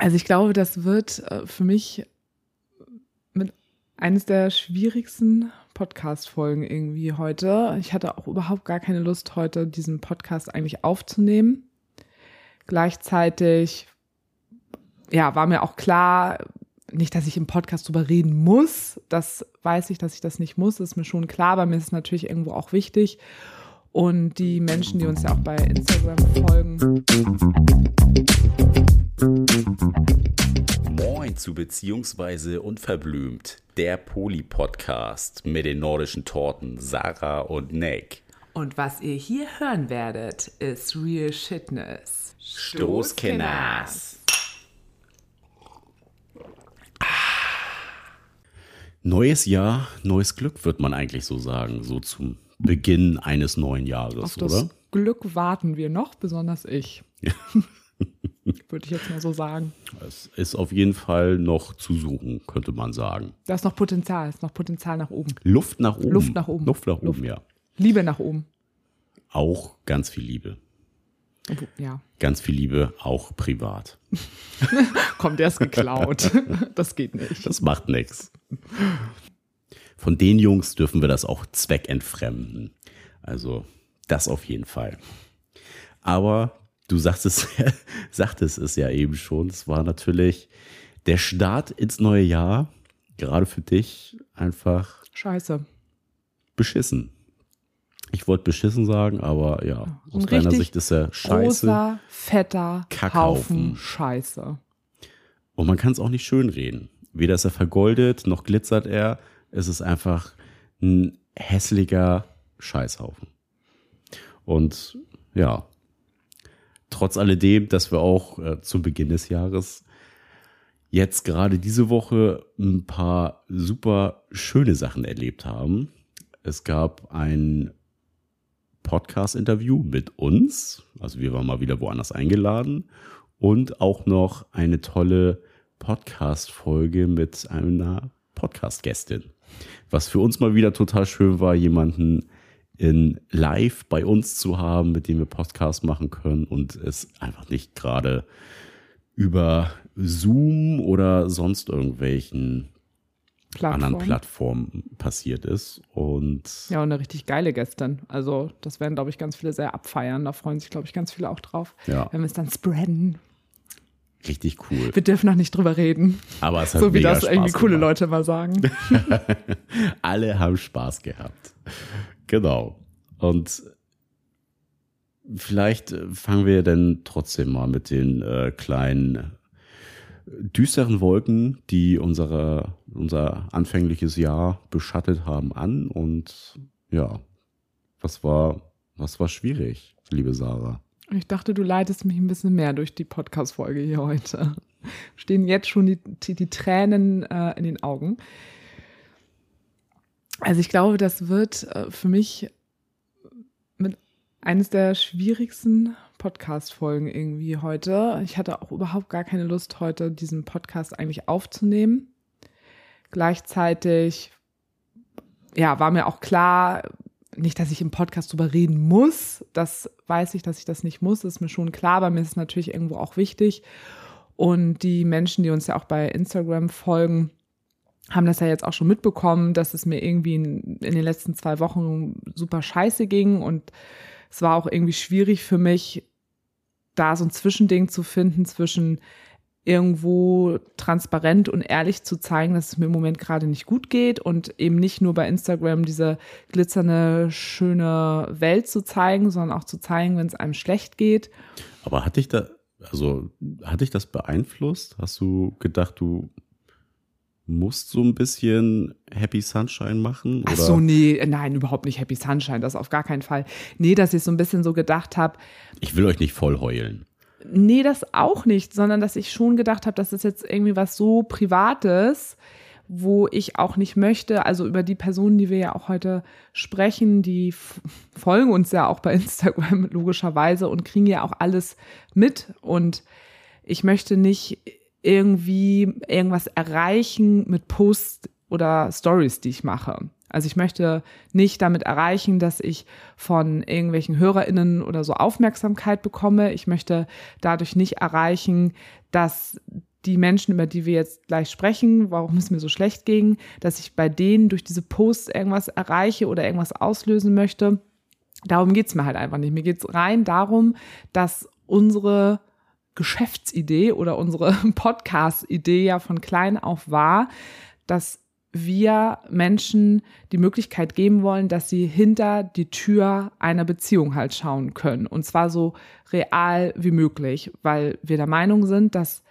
Also ich glaube, das wird äh, für mich mit eines der schwierigsten Podcast-Folgen irgendwie heute. Ich hatte auch überhaupt gar keine Lust, heute diesen Podcast eigentlich aufzunehmen. Gleichzeitig, ja, war mir auch klar, nicht, dass ich im Podcast drüber reden muss. Das weiß ich, dass ich das nicht muss. Das ist mir schon klar, aber mir ist es natürlich irgendwo auch wichtig. Und die Menschen, die uns ja auch bei Instagram folgen. Moin zu Beziehungsweise Unverblümt, der Poli-Podcast mit den nordischen Torten Sarah und Nick. Und was ihr hier hören werdet, ist Real Shitness. Stoßkenners. Neues Jahr, neues Glück, wird man eigentlich so sagen, so zum Beginn eines neuen Jahres, Auf das oder? Glück warten wir noch, besonders ich. Würde ich jetzt mal so sagen. Es ist auf jeden Fall noch zu suchen, könnte man sagen. Da ist noch Potenzial, ist noch Potenzial nach oben. Luft nach oben. Luft nach oben. Luft nach Luft. oben, ja. Liebe nach oben. Auch ganz viel Liebe. Ja, Ganz viel Liebe, auch privat. kommt, der ist geklaut. Das geht nicht. Das macht nichts. Von den Jungs dürfen wir das auch zweckentfremden. Also das auf jeden Fall. Aber du sagtest, sagtest es ja eben schon, es war natürlich der Start ins neue Jahr, gerade für dich, einfach Scheiße. beschissen. Ich wollte beschissen sagen, aber ja, aus Ein deiner Sicht ist er scheiße. Großer, fetter Kackhaufen. Haufen Scheiße. Und man kann es auch nicht schönreden. Weder ist er vergoldet, noch glitzert er. Es ist einfach ein hässlicher Scheißhaufen. Und ja, trotz alledem, dass wir auch äh, zum Beginn des Jahres jetzt gerade diese Woche ein paar super schöne Sachen erlebt haben. Es gab ein Podcast-Interview mit uns. Also wir waren mal wieder woanders eingeladen. Und auch noch eine tolle Podcast-Folge mit einer Podcast-Gästin. Was für uns mal wieder total schön war, jemanden in live bei uns zu haben, mit dem wir Podcast machen können und es einfach nicht gerade über Zoom oder sonst irgendwelchen anderen Plattformen passiert ist. Und Ja, und eine richtig geile Gästin. Also, das werden, glaube ich, ganz viele sehr abfeiern. Da freuen sich, glaube ich, ganz viele auch drauf, Ja. wenn wir es dann spreaden. richtig cool. Wir dürfen noch nicht drüber reden. Aber es hat So wie das Spaß irgendwie coole gemacht. Leute mal sagen. Alle haben Spaß gehabt. Genau. Und vielleicht äh, fangen wir dann trotzdem mal mit den äh, kleinen äh, düsteren Wolken, die unsere, unser anfängliches Jahr beschattet haben, an. Und ja, was war, was war schwierig, liebe Sarah? Ich dachte, du leitest mich ein bisschen mehr durch die Podcast-Folge hier heute. Stehen jetzt schon die, die, die Tränen äh, in den Augen. Also ich glaube, das wird äh, für mich mit eines der schwierigsten Podcast-Folgen irgendwie heute. Ich hatte auch überhaupt gar keine Lust, heute diesen Podcast eigentlich aufzunehmen. Gleichzeitig, ja, war mir auch klar, nicht, dass ich im Podcast drüber reden muss. Das weiß ich, dass ich das nicht muss. Das ist mir schon klar, aber mir ist es natürlich irgendwo auch wichtig. Und die Menschen, die uns ja auch bei Instagram folgen, haben das ja jetzt auch schon mitbekommen, dass es mir irgendwie in, in den letzten zwei Wochen super scheiße ging. Und es war auch irgendwie schwierig für mich, da so ein Zwischending zu finden zwischen irgendwo transparent und ehrlich zu zeigen, dass es mir im Moment gerade nicht gut geht und eben nicht nur bei Instagram diese glitzernde, schöne Welt zu zeigen, sondern auch zu zeigen, wenn es einem schlecht geht. Aber hat dich da, also hat dich das beeinflusst? Hast du gedacht, du musst so ein bisschen Happy Sunshine machen? Ach oder? so, nee, nein, überhaupt nicht Happy Sunshine, das auf gar keinen Fall. Nee, dass ich so ein bisschen so gedacht habe, Ich will euch nicht voll heulen. Nee, das auch nicht, sondern dass ich schon gedacht habe, das ist jetzt irgendwie was so Privates, wo ich auch nicht möchte, also über die Personen, die wir ja auch heute sprechen, die folgen uns ja auch bei Instagram logischerweise und kriegen ja auch alles mit und ich möchte nicht irgendwie irgendwas erreichen mit Posts oder Stories, die ich mache. Also ich möchte nicht damit erreichen, dass ich von irgendwelchen HörerInnen oder so Aufmerksamkeit bekomme. Ich möchte dadurch nicht erreichen, dass die Menschen, über die wir jetzt gleich sprechen, warum es mir so schlecht ging, dass ich bei denen durch diese Posts irgendwas erreiche oder irgendwas auslösen möchte. Darum geht's mir halt einfach nicht. Mir geht's rein darum, dass unsere Geschäftsidee oder unsere Podcast-Idee ja von klein auf war, dass wir Menschen die Möglichkeit geben wollen, dass sie hinter die Tür einer Beziehung halt schauen können. Und zwar so real wie möglich, weil wir der Meinung sind, dass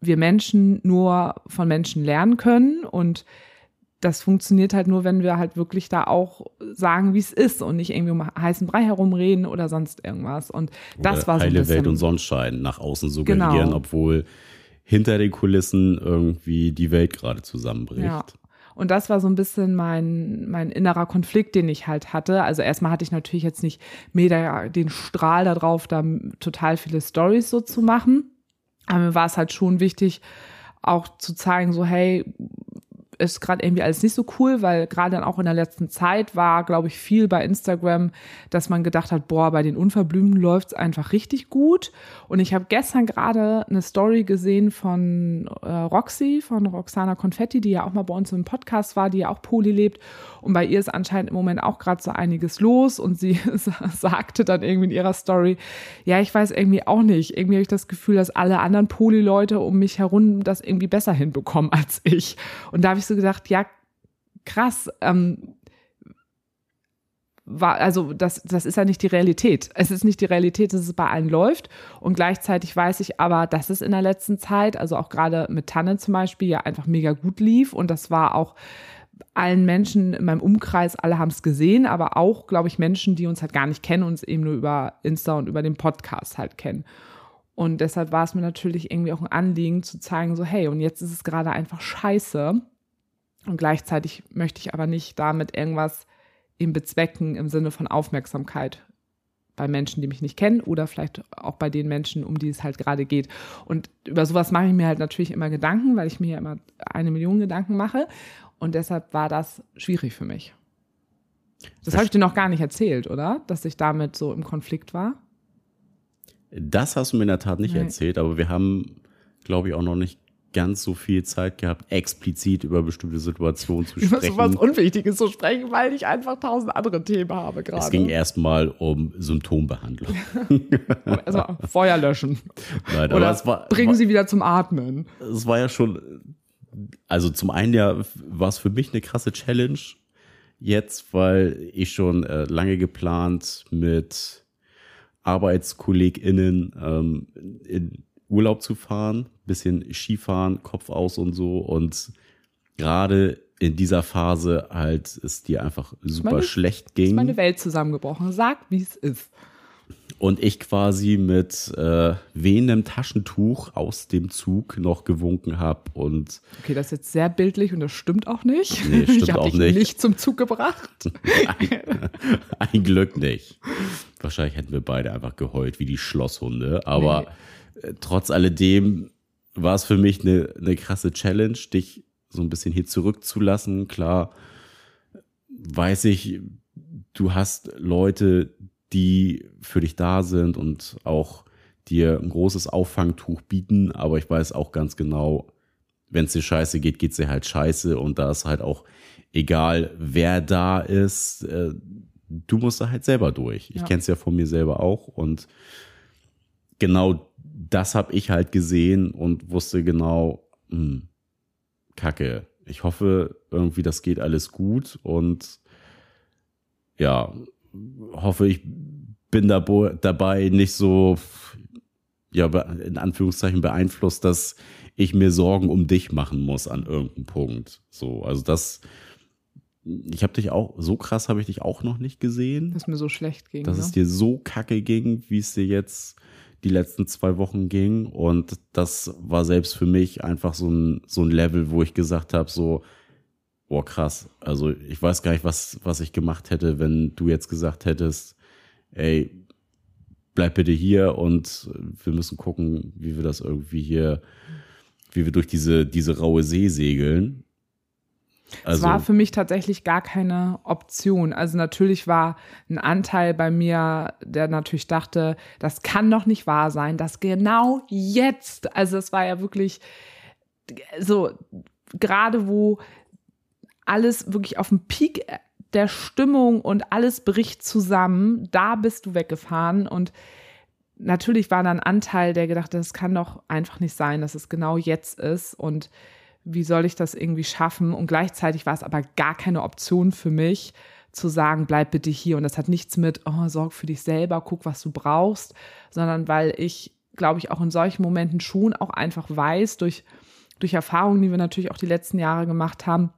wir Menschen nur von Menschen lernen können und das funktioniert halt nur, wenn wir halt wirklich da auch sagen, wie es ist und nicht irgendwie um heißen Brei herumreden oder sonst irgendwas. Und das oder war so ein bisschen, Welt und Sonnenschein nach außen suggerieren, Genau. obwohl hinter den Kulissen irgendwie die Welt gerade zusammenbricht. Ja. Und das war so ein bisschen mein, mein innerer Konflikt, den ich halt hatte. Also erstmal hatte ich natürlich jetzt nicht mega den Strahl darauf, da total viele Stories so zu machen. Aber mir war es halt schon wichtig, auch zu zeigen, so hey, ist gerade irgendwie alles nicht so cool, weil gerade dann auch in der letzten Zeit war, glaube ich, viel bei Instagram, dass man gedacht hat, boah, bei den Unverblümten läuft's einfach richtig gut. Und ich habe gestern gerade eine Story gesehen von äh, Roxy, von Roxana Confetti, die ja auch mal bei uns im Podcast war, die ja auch Poli lebt. Und bei ihr ist anscheinend im Moment auch gerade so einiges los. Und sie sagte dann irgendwie in ihrer Story, ja, ich weiß irgendwie auch nicht. Irgendwie habe ich das Gefühl, dass alle anderen Poli-Leute um mich herum das irgendwie besser hinbekommen als ich. Und da habe ich so gedacht, ja, krass, ähm, war, also das, das ist ja nicht die Realität. Es ist nicht die Realität, dass es bei allen läuft. Und gleichzeitig weiß ich aber, dass es in der letzten Zeit, also auch gerade mit Tanne zum Beispiel, ja einfach mega gut lief. Und das war auch allen Menschen in meinem Umkreis, alle haben es gesehen, aber auch, glaube ich, Menschen, die uns halt gar nicht kennen, uns eben nur über Insta und über den Podcast halt kennen. Und deshalb war es mir natürlich irgendwie auch ein Anliegen zu zeigen, so hey, und jetzt ist es gerade einfach scheiße. Und gleichzeitig möchte ich aber nicht damit irgendwas eben bezwecken im Sinne von Aufmerksamkeit bei Menschen, die mich nicht kennen oder vielleicht auch bei den Menschen, um die es halt gerade geht. Und über sowas mache ich mir halt natürlich immer Gedanken, weil ich mir ja immer eine Million Gedanken mache. Und deshalb war das schwierig für mich. Das habe ich dir noch gar nicht erzählt, oder? Dass ich damit so im Konflikt war. Das hast du mir in der Tat nicht Nein. erzählt, aber wir haben, glaube ich, auch noch nicht ganz so viel Zeit gehabt, explizit über bestimmte Situationen zu Über sprechen. sowas Unwichtiges zu sprechen, weil ich einfach tausend andere Themen habe gerade. es ging erstmal um Symptombehandlung. Also Feuer löschen. Nein, Oder war, bringen war, sie wieder zum Atmen. es war ja schon, also zum einen ja war es für mich eine krasse Challenge jetzt, weil ich schon äh, lange geplant mit ArbeitskollegInnen ähm, in Urlaub zu fahren, bisschen Skifahren, Kopf aus und so und gerade in dieser Phase halt es dir einfach super meine- schlecht Ist ging. meine Welt zusammengebrochen. Sag, wie es ist. Und ich quasi mit äh, wehendem Taschentuch aus dem Zug noch gewunken habe und Okay, das ist jetzt sehr bildlich und das stimmt auch nicht. Nee, stimmt ich habe auch dich nicht. nicht zum Zug gebracht. ein Glück nicht. Wahrscheinlich hätten wir beide einfach geheult wie die Schlosshunde. Aber äh, trotz alledem war es für mich eine, eine krasse Challenge, dich so ein bisschen hier zurückzulassen. Klar, weiß ich, du hast Leute, die für dich da sind und auch dir ein großes Auffangtuch bieten, aber ich weiß auch ganz genau, wenn es dir scheiße geht, geht's dir halt scheiße und da ist halt auch egal, wer da ist, äh, du musst da halt selber durch. Ich Ja. kenn's ja von mir selber auch und genau das habe ich halt gesehen und wusste genau, hm, Kacke. Ich hoffe, irgendwie das geht alles gut und ja, hoffe, ich bin da dabei nicht so, ja, in Anführungszeichen beeinflusst, dass ich mir Sorgen um dich machen muss an irgendeinem Punkt. So, also das, ich habe dich auch, so krass habe ich dich auch noch nicht gesehen, Dass mir so schlecht ging. dass ne? es dir so kacke ging, wie es dir jetzt die letzten zwei Wochen ging. Und das war selbst für mich einfach so ein, so ein Level, wo ich gesagt habe, so, boah, krass. Also ich weiß gar nicht, was, was ich gemacht hätte, wenn du jetzt gesagt hättest, ey, bleib bitte hier und wir müssen gucken, wie wir das irgendwie hier, wie wir durch diese, diese raue See segeln. Also, es war für mich tatsächlich gar keine Option. Also natürlich war ein Anteil bei mir, der natürlich dachte, das kann doch nicht wahr sein, dass genau jetzt, also es war ja wirklich so, gerade wo alles wirklich auf dem Peak der Stimmung und alles bricht zusammen, da bist du weggefahren und natürlich war da ein Anteil, der gedacht hat, das kann doch einfach nicht sein, dass es genau jetzt ist und wie soll ich das irgendwie schaffen? Und gleichzeitig war es aber gar keine Option für mich, zu sagen, bleib bitte hier. Und das hat nichts mit, oh, sorg für dich selber, guck, was du brauchst, sondern weil ich, glaube ich, auch in solchen Momenten schon auch einfach weiß, durch, durch Erfahrungen, die wir natürlich auch die letzten Jahre gemacht haben.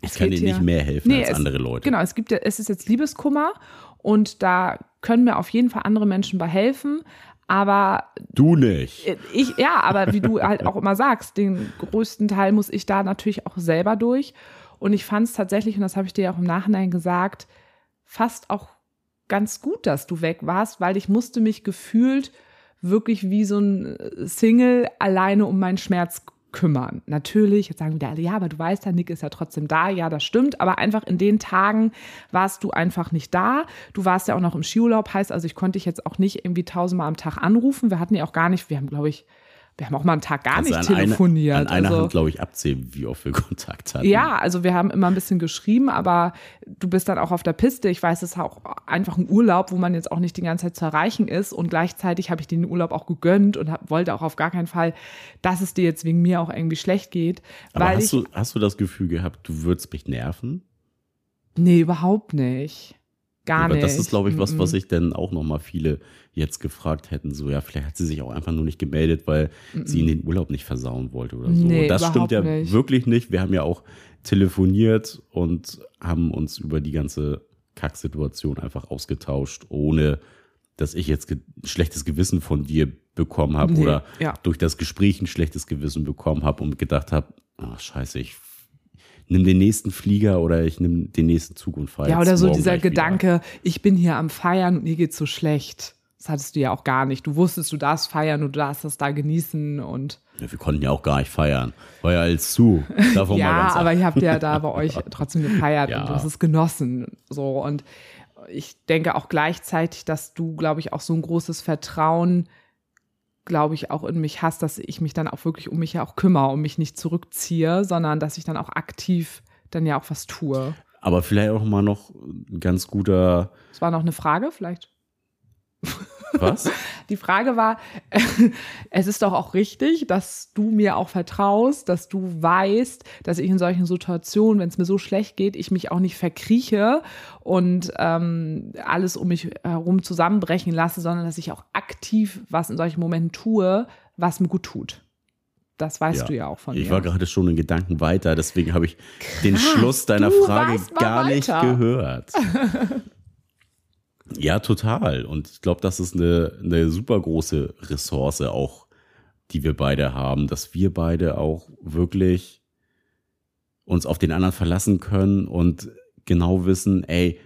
Ich kann dir nicht mehr helfen nee, als es, andere Leute. Genau, es gibt ja, es ist jetzt Liebeskummer und da können mir auf jeden Fall andere Menschen bei helfen. Aber du nicht. Ich ja, aber wie du halt auch immer sagst, den größten Teil muss ich da natürlich auch selber durch. Und ich fand es tatsächlich, und das habe ich dir auch im Nachhinein gesagt, fast auch ganz gut, dass du weg warst, weil ich musste mich gefühlt wirklich wie so ein Single alleine um meinen Schmerz kümmern. Natürlich, jetzt sagen wieder alle, ja, aber du weißt ja, Nick ist ja trotzdem da. Ja, das stimmt. Aber einfach in den Tagen warst du einfach nicht da. Du warst ja auch noch im Skiurlaub, heißt also, ich konnte dich jetzt auch nicht irgendwie tausendmal am Tag anrufen. Wir hatten ja auch gar nicht, wir haben, glaube ich, wir haben auch mal einen Tag gar also nicht telefoniert. Eine, an einer also, Hand, glaube ich, abzählen, wie oft wir Kontakt hatten. Ja, also wir haben immer ein bisschen geschrieben, aber du bist dann auch auf der Piste. Ich weiß, es ist auch einfach ein Urlaub, wo man jetzt auch nicht die ganze Zeit zu erreichen ist. Und gleichzeitig habe ich den Urlaub auch gegönnt und hab, wollte auch auf gar keinen Fall, dass es dir jetzt wegen mir auch irgendwie schlecht geht. Aber hast, ich, du, hast du das Gefühl gehabt, du würdest mich nerven? Nee, überhaupt nicht. Gar Aber nicht. das ist, glaube ich, was, was sich denn auch nochmal viele jetzt gefragt hätten. So, ja, vielleicht hat sie sich auch einfach nur nicht gemeldet, weil mm -mm. sie in den Urlaub nicht versauen wollte oder so. Nee, und das stimmt ja nicht. wirklich nicht. Wir haben ja auch telefoniert und haben uns über die ganze Kacksituation einfach ausgetauscht, ohne dass ich jetzt ein schlechtes Gewissen von dir bekommen habe nee, oder ja. durch das Gespräch ein schlechtes Gewissen bekommen habe und gedacht habe, ach scheiße, ich nimm den nächsten Flieger oder ich nimm den nächsten Zug und fahre. Ja, oder so dieser Gedanke, wieder. ich bin hier am Feiern und mir geht's so schlecht. Das hattest du ja auch gar nicht. Du wusstest, du darfst feiern und du darfst das da genießen und. Ja, wir konnten ja auch gar nicht feiern. War ja alles zu. Davon ja, aber ihr habt ja da bei euch trotzdem gefeiert ja. und du hast es genossen. So und ich denke auch gleichzeitig, dass du, glaube ich, auch so ein großes Vertrauen glaube ich, auch in mich hast, dass ich mich dann auch wirklich um mich ja auch kümmere und mich nicht zurückziehe, sondern dass ich dann auch aktiv dann ja auch was tue. Aber vielleicht auch mal noch ein ganz guter. Es war noch eine Frage, vielleicht. Was? Die Frage war, es ist doch auch richtig, dass du mir auch vertraust, dass du weißt, dass ich in solchen Situationen, wenn es mir so schlecht geht, ich mich auch nicht verkrieche und ähm, alles um mich herum zusammenbrechen lasse, sondern dass ich auch aktiv was in solchen Momenten tue, was mir gut tut. Das weißt ja. du ja auch von ich mir. Ich war gerade schon in Gedanken weiter, deswegen habe ich Krass, den Schluss deiner Frage gar weiter. nicht gehört. Ja, total. Und ich glaube, das ist eine, eine super große Ressource auch, die wir beide haben, dass wir beide auch wirklich uns auf den anderen verlassen können und genau wissen, ey,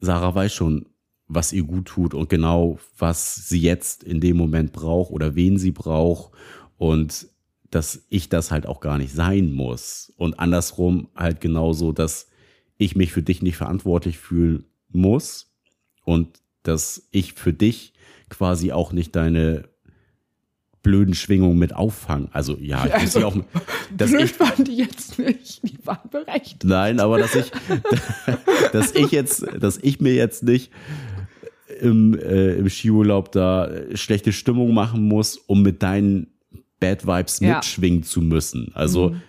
Sarah weiß schon, was ihr gut tut und genau, was sie jetzt in dem Moment braucht oder wen sie braucht und dass ich das halt auch gar nicht sein muss und andersrum halt genauso, dass ich mich für dich nicht verantwortlich fühlen muss und dass ich für dich quasi auch nicht deine blöden Schwingungen mit auffangen. Also ja, ich also, auch, dass blöd ich, waren die jetzt nicht, die waren berechtigt. Nein, aber dass ich, dass ich jetzt, dass ich mir jetzt nicht im, äh, im Skiurlaub da schlechte Stimmung machen muss, um mit deinen Bad Vibes ja. mitschwingen zu müssen. Also mhm.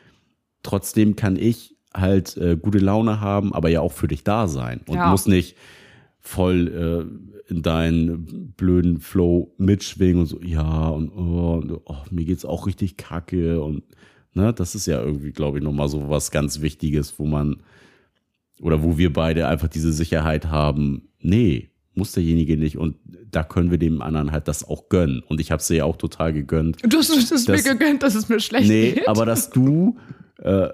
trotzdem kann ich halt äh, gute Laune haben, aber ja auch für dich da sein und ja. muss nicht voll äh, in deinen blöden Flow mitschwingen und so, ja, und, oh, und oh, mir geht's auch richtig kacke und ne, das ist ja irgendwie, glaube ich, nochmal so was ganz Wichtiges, wo man oder wo wir beide einfach diese Sicherheit haben, nee, muss derjenige nicht und da können wir dem anderen halt das auch gönnen. Und ich habe es dir ja auch total gegönnt. Du hast es mir gegönnt, dass es mir schlecht nee, geht. Nee, aber dass du äh,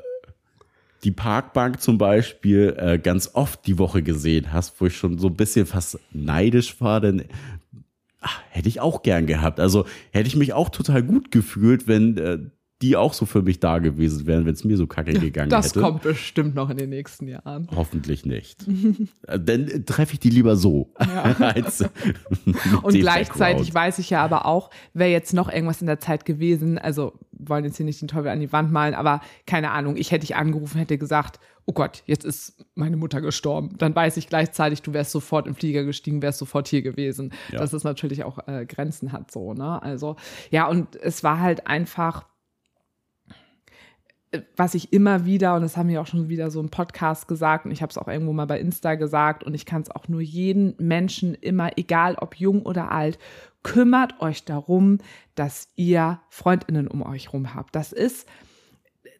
die Parkbank zum Beispiel äh, ganz oft die Woche gesehen hast, wo ich schon so ein bisschen fast neidisch war, denn ach, hätte ich auch gern gehabt. Also hätte ich mich auch total gut gefühlt, wenn äh, die auch so für mich da gewesen wären, wenn es mir so kacke gegangen das hätte. Das kommt bestimmt noch in den nächsten Jahren. Hoffentlich nicht. Dann treffe ich die lieber so. Ja. Und gleichzeitig weiß ich ja aber auch, wäre jetzt noch irgendwas in der Zeit gewesen, also wollen jetzt hier nicht den Teufel an die Wand malen, aber keine Ahnung, ich hätte dich angerufen, hätte gesagt, oh Gott, jetzt ist meine Mutter gestorben. Dann weiß ich gleichzeitig, du wärst sofort im Flieger gestiegen, wärst sofort hier gewesen. Ja. Dass es natürlich auch äh, Grenzen hat, so, ne? Also, ja, und es war halt einfach was ich immer wieder, und das haben wir auch schon wieder so im Podcast gesagt, und ich habe es auch irgendwo mal bei Insta gesagt, und ich kann es auch nur jeden Menschen immer, egal ob jung oder alt, kümmert euch darum, dass ihr Freundinnen um euch rum habt. Das ist,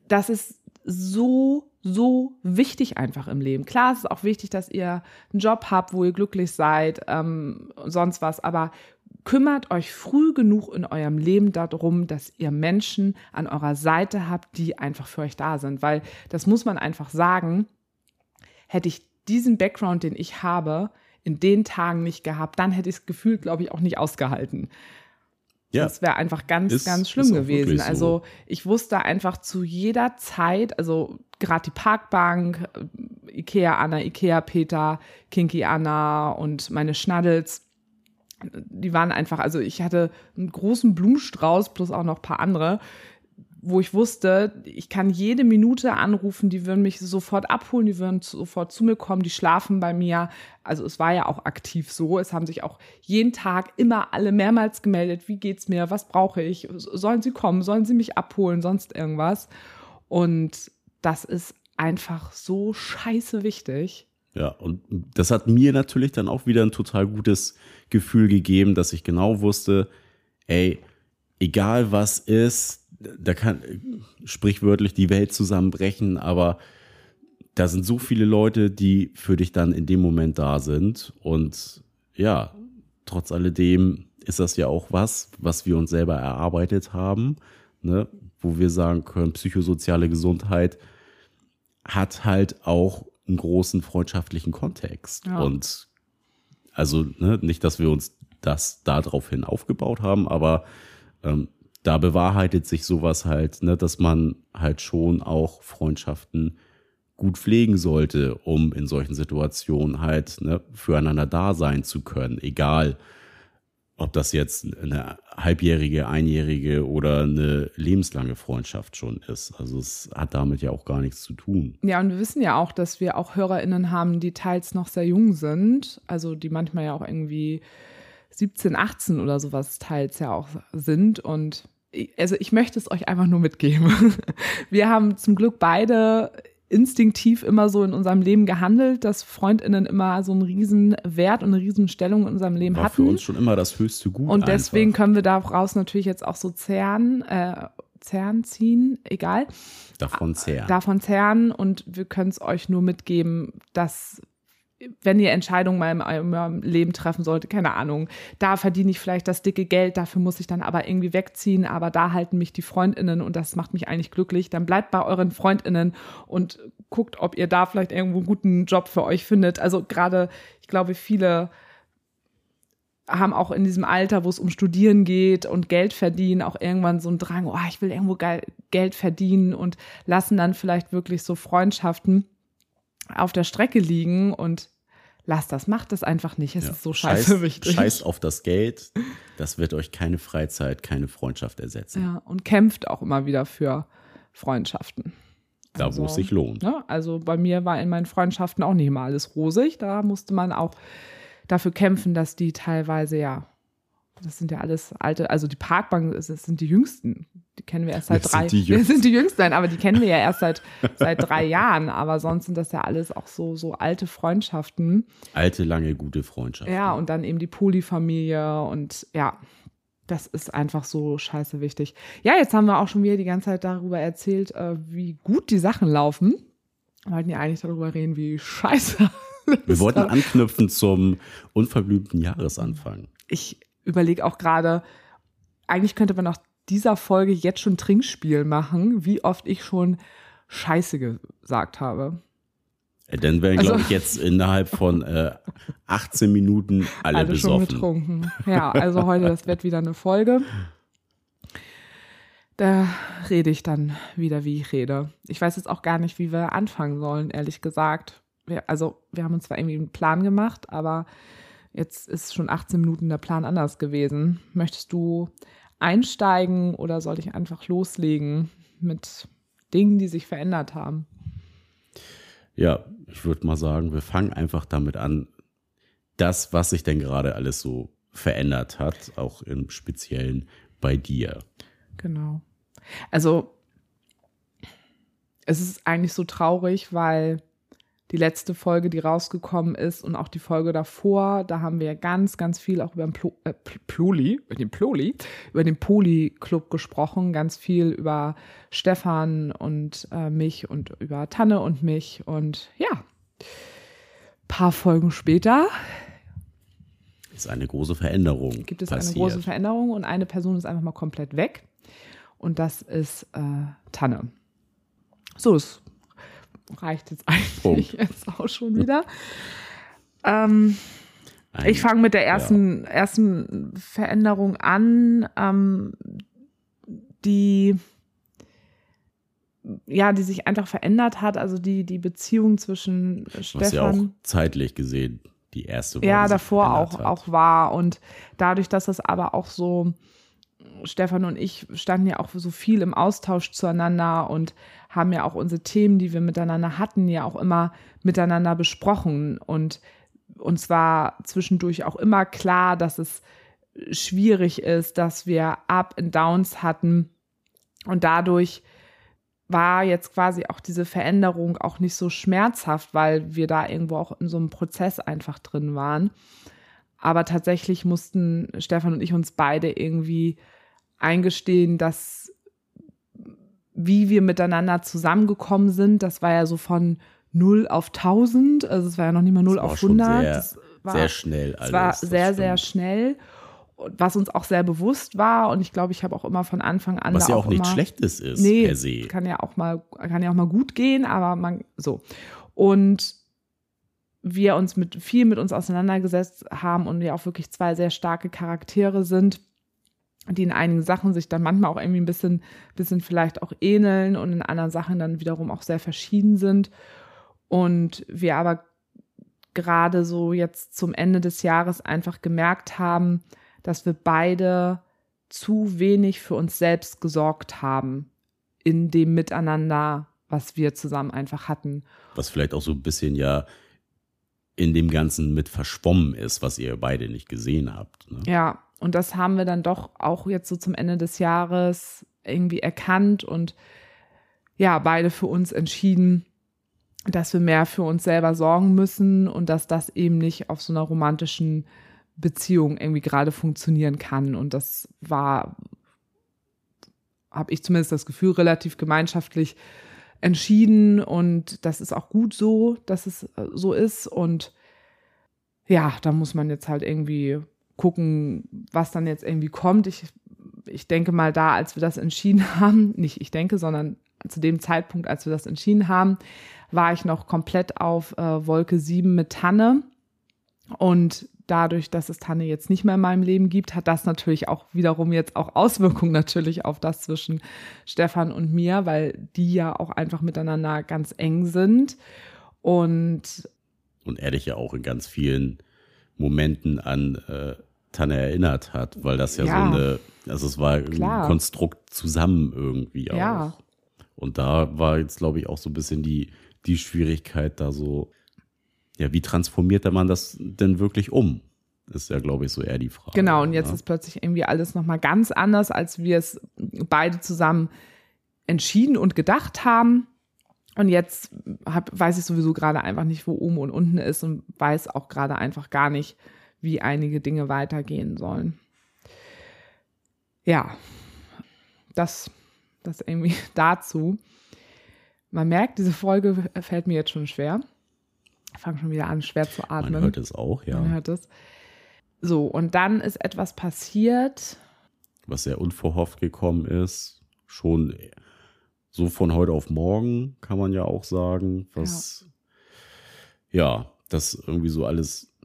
das ist so, so wichtig einfach im Leben. Klar, es ist auch wichtig, dass ihr einen Job habt, wo ihr glücklich seid, ähm, sonst was, aber kümmert euch früh genug in eurem Leben darum, dass ihr Menschen an eurer Seite habt, die einfach für euch da sind. Weil das muss man einfach sagen, hätte ich diesen Background, den ich habe, in den Tagen nicht gehabt, dann hätte ich das Gefühl, glaube ich, auch nicht ausgehalten. Ja. Das wäre einfach ganz, ist, ganz schlimm gewesen. So. Also ich wusste einfach zu jeder Zeit, also gerade die Parkbank, Ikea Anna, Ikea Peter, Kinky Anna und meine Schnaddels, die waren einfach, also ich hatte einen großen Blumenstrauß plus auch noch ein paar andere, wo ich wusste, ich kann jede Minute anrufen, die würden mich sofort abholen, die würden sofort zu mir kommen, die schlafen bei mir. Also es war ja auch aktiv so. Es haben sich auch jeden Tag immer alle mehrmals gemeldet, wie geht's mir, was brauche ich, sollen sie kommen, sollen sie mich abholen, sonst irgendwas. Und das ist einfach so scheiße wichtig. Ja, und das hat mir natürlich dann auch wieder ein total gutes Gefühl gegeben, dass ich genau wusste, ey, egal was ist, da kann sprichwörtlich die Welt zusammenbrechen, aber da sind so viele Leute, die für dich dann in dem Moment da sind. Und ja, trotz alledem ist das ja auch was, was wir uns selber erarbeitet haben, ne? wo wir sagen können, psychosoziale Gesundheit hat halt auch einen großen freundschaftlichen Kontext. Ja. Und also ne, nicht, dass wir uns das daraufhin aufgebaut haben, aber ähm, da bewahrheitet sich sowas halt, ne, dass man halt schon auch Freundschaften gut pflegen sollte, um in solchen Situationen halt ne, füreinander da sein zu können, egal ob das jetzt eine halbjährige, einjährige oder eine lebenslange Freundschaft schon ist. Also es hat damit ja auch gar nichts zu tun. Ja, und wir wissen ja auch, dass wir auch HörerInnen haben, die teils noch sehr jung sind, also die manchmal ja auch irgendwie 17, 18 oder sowas teils ja auch sind. Und also ich möchte es euch einfach nur mitgeben. Wir haben zum Glück beide instinktiv immer so in unserem Leben gehandelt, dass Freundinnen immer so einen riesen Wert und eine riesen Stellung in unserem Leben War hatten. für uns schon immer das höchste Gut. Und deswegen einfach. können wir daraus natürlich jetzt auch so zerren, äh, zerren ziehen, egal. Davon zerren. Davon zerren und wir können es euch nur mitgeben, dass wenn ihr Entscheidungen mal in eurem Leben treffen solltet, keine Ahnung, da verdiene ich vielleicht das dicke Geld, dafür muss ich dann aber irgendwie wegziehen, aber da halten mich die Freundinnen und das macht mich eigentlich glücklich, dann bleibt bei euren Freundinnen und guckt, ob ihr da vielleicht irgendwo einen guten Job für euch findet. Also gerade, ich glaube, viele haben auch in diesem Alter, wo es um Studieren geht und Geld verdienen, auch irgendwann so einen Drang, oh, ich will irgendwo Geld verdienen und lassen dann vielleicht wirklich so Freundschaften auf der Strecke liegen und lasst das, macht das einfach nicht. Es ja. ist so scheiße Scheiß, wichtig. Scheiß auf das Geld. Das wird euch keine Freizeit, keine Freundschaft ersetzen. Ja, und kämpft auch immer wieder für Freundschaften. Da, also, wo es sich lohnt. Ne? Also bei mir war in meinen Freundschaften auch nicht mal alles rosig. Da musste man auch dafür kämpfen, dass die teilweise ja das sind ja alles alte, also die Parkbank, das sind die jüngsten. Die kennen wir erst seit das drei. Sind wir sind die jüngsten, aber die kennen wir ja erst seit, seit drei Jahren. Aber sonst sind das ja alles auch so, so alte Freundschaften. Alte, lange, gute Freundschaften. Ja, und dann eben die Polyfamilie und ja, das ist einfach so scheiße wichtig. Ja, jetzt haben wir auch schon wieder die ganze Zeit darüber erzählt, äh, wie gut die Sachen laufen. Wir wollten ja eigentlich darüber reden, wie scheiße. Wir wollten anknüpfen zum unverblümten Jahresanfang. Ich überlege auch gerade, eigentlich könnte man nach dieser Folge jetzt schon Trinkspiel machen, wie oft ich schon Scheiße gesagt habe. Äh, dann wären, also, glaube ich, jetzt innerhalb von äh, 18 Minuten alle, alle besoffen. schon getrunken. Ja, also heute, das wird wieder eine Folge. Da rede ich dann wieder, wie ich rede. Ich weiß jetzt auch gar nicht, wie wir anfangen sollen, ehrlich gesagt. Wir, also, wir haben uns zwar irgendwie einen Plan gemacht, aber jetzt ist schon 18 Minuten der Plan anders gewesen. Möchtest du einsteigen oder soll ich einfach loslegen mit Dingen, die sich verändert haben? Ja, ich würde mal sagen, wir fangen einfach damit an, das, was sich denn gerade alles so verändert hat, auch im Speziellen bei dir. Genau. Also es ist eigentlich so traurig, weil die letzte Folge, die rausgekommen ist und auch die Folge davor, da haben wir ganz, ganz viel auch über den Plo äh, Ploli, über den Ploli, über den Poli-Club gesprochen, ganz viel über Stefan und äh, mich und über Tanne und mich und ja, paar Folgen später ist eine große Veränderung. Gibt es passiert. eine große Veränderung und eine Person ist einfach mal komplett weg und das ist äh, Tanne. So, das reicht jetzt eigentlich jetzt auch schon wieder. Ähm, Ein, ich fange mit der ersten, ja. ersten Veränderung an, ähm, die ja, die sich einfach verändert hat, also die, die Beziehung zwischen Stefan. Was ja auch zeitlich gesehen die erste war. Ja, davor auch, auch war. Und dadurch, dass das aber auch so, Stefan und ich standen ja auch so viel im Austausch zueinander und haben ja auch unsere Themen, die wir miteinander hatten, ja auch immer miteinander besprochen. Und uns war zwischendurch auch immer klar, dass es schwierig ist, dass wir Up and Downs hatten. Und dadurch war jetzt quasi auch diese Veränderung auch nicht so schmerzhaft, weil wir da irgendwo auch in so einem Prozess einfach drin waren. Aber tatsächlich mussten Stefan und ich uns beide irgendwie eingestehen, dass wie wir miteinander zusammengekommen sind, das war ja so von 0 auf 1000, also es war ja noch nicht mal 0 auf 100. Sehr, war, sehr schnell alles. Es war sehr, sehr schnell, was uns auch sehr bewusst war und ich glaube, ich habe auch immer von Anfang an Was ja auch, auch nichts Schlechtes ist nee, per se. kann ja auch mal kann ja auch mal gut gehen, aber man so. Und wir uns mit viel mit uns auseinandergesetzt haben und wir auch wirklich zwei sehr starke Charaktere sind die in einigen Sachen sich dann manchmal auch irgendwie ein bisschen, bisschen vielleicht auch ähneln und in anderen Sachen dann wiederum auch sehr verschieden sind. Und wir aber gerade so jetzt zum Ende des Jahres einfach gemerkt haben, dass wir beide zu wenig für uns selbst gesorgt haben in dem Miteinander, was wir zusammen einfach hatten. Was vielleicht auch so ein bisschen ja in dem Ganzen mit verschwommen ist, was ihr beide nicht gesehen habt. Ne? Ja, und das haben wir dann doch auch jetzt so zum Ende des Jahres irgendwie erkannt und ja, beide für uns entschieden, dass wir mehr für uns selber sorgen müssen und dass das eben nicht auf so einer romantischen Beziehung irgendwie gerade funktionieren kann. Und das war, habe ich zumindest das Gefühl, relativ gemeinschaftlich entschieden und das ist auch gut so, dass es äh, so ist und ja, da muss man jetzt halt irgendwie gucken, was dann jetzt irgendwie kommt. Ich, ich denke mal da, als wir das entschieden haben, nicht ich denke, sondern zu dem Zeitpunkt, als wir das entschieden haben, war ich noch komplett auf äh, Wolke 7 mit Tanne. Und dadurch, dass es Tanne jetzt nicht mehr in meinem Leben gibt, hat das natürlich auch wiederum jetzt auch Auswirkungen natürlich auf das zwischen Stefan und mir, weil die ja auch einfach miteinander ganz eng sind. Und und er dich ja auch in ganz vielen Momenten an äh, Tanne erinnert hat, weil das ja, ja. so eine, also es war Klar. ein Konstrukt zusammen irgendwie auch. Ja. Und da war jetzt, glaube ich, auch so ein bisschen die, die Schwierigkeit da so, ja, wie transformiert man das denn wirklich um? Ist ja, glaube ich, so eher die Frage. Genau, und jetzt ja? ist plötzlich irgendwie alles nochmal ganz anders, als wir es beide zusammen entschieden und gedacht haben. Und jetzt hab, weiß ich sowieso gerade einfach nicht, wo oben und unten ist und weiß auch gerade einfach gar nicht, wie einige Dinge weitergehen sollen. Ja, das, das irgendwie dazu. Man merkt, diese Folge fällt mir jetzt schon schwer. Ich fange schon wieder an, schwer zu atmen. Man hört es auch, ja. Man hört es. So, und dann ist etwas passiert. Was sehr unverhofft gekommen ist. Schon so von heute auf morgen, kann man ja auch sagen. Was, ja, ja das irgendwie so alles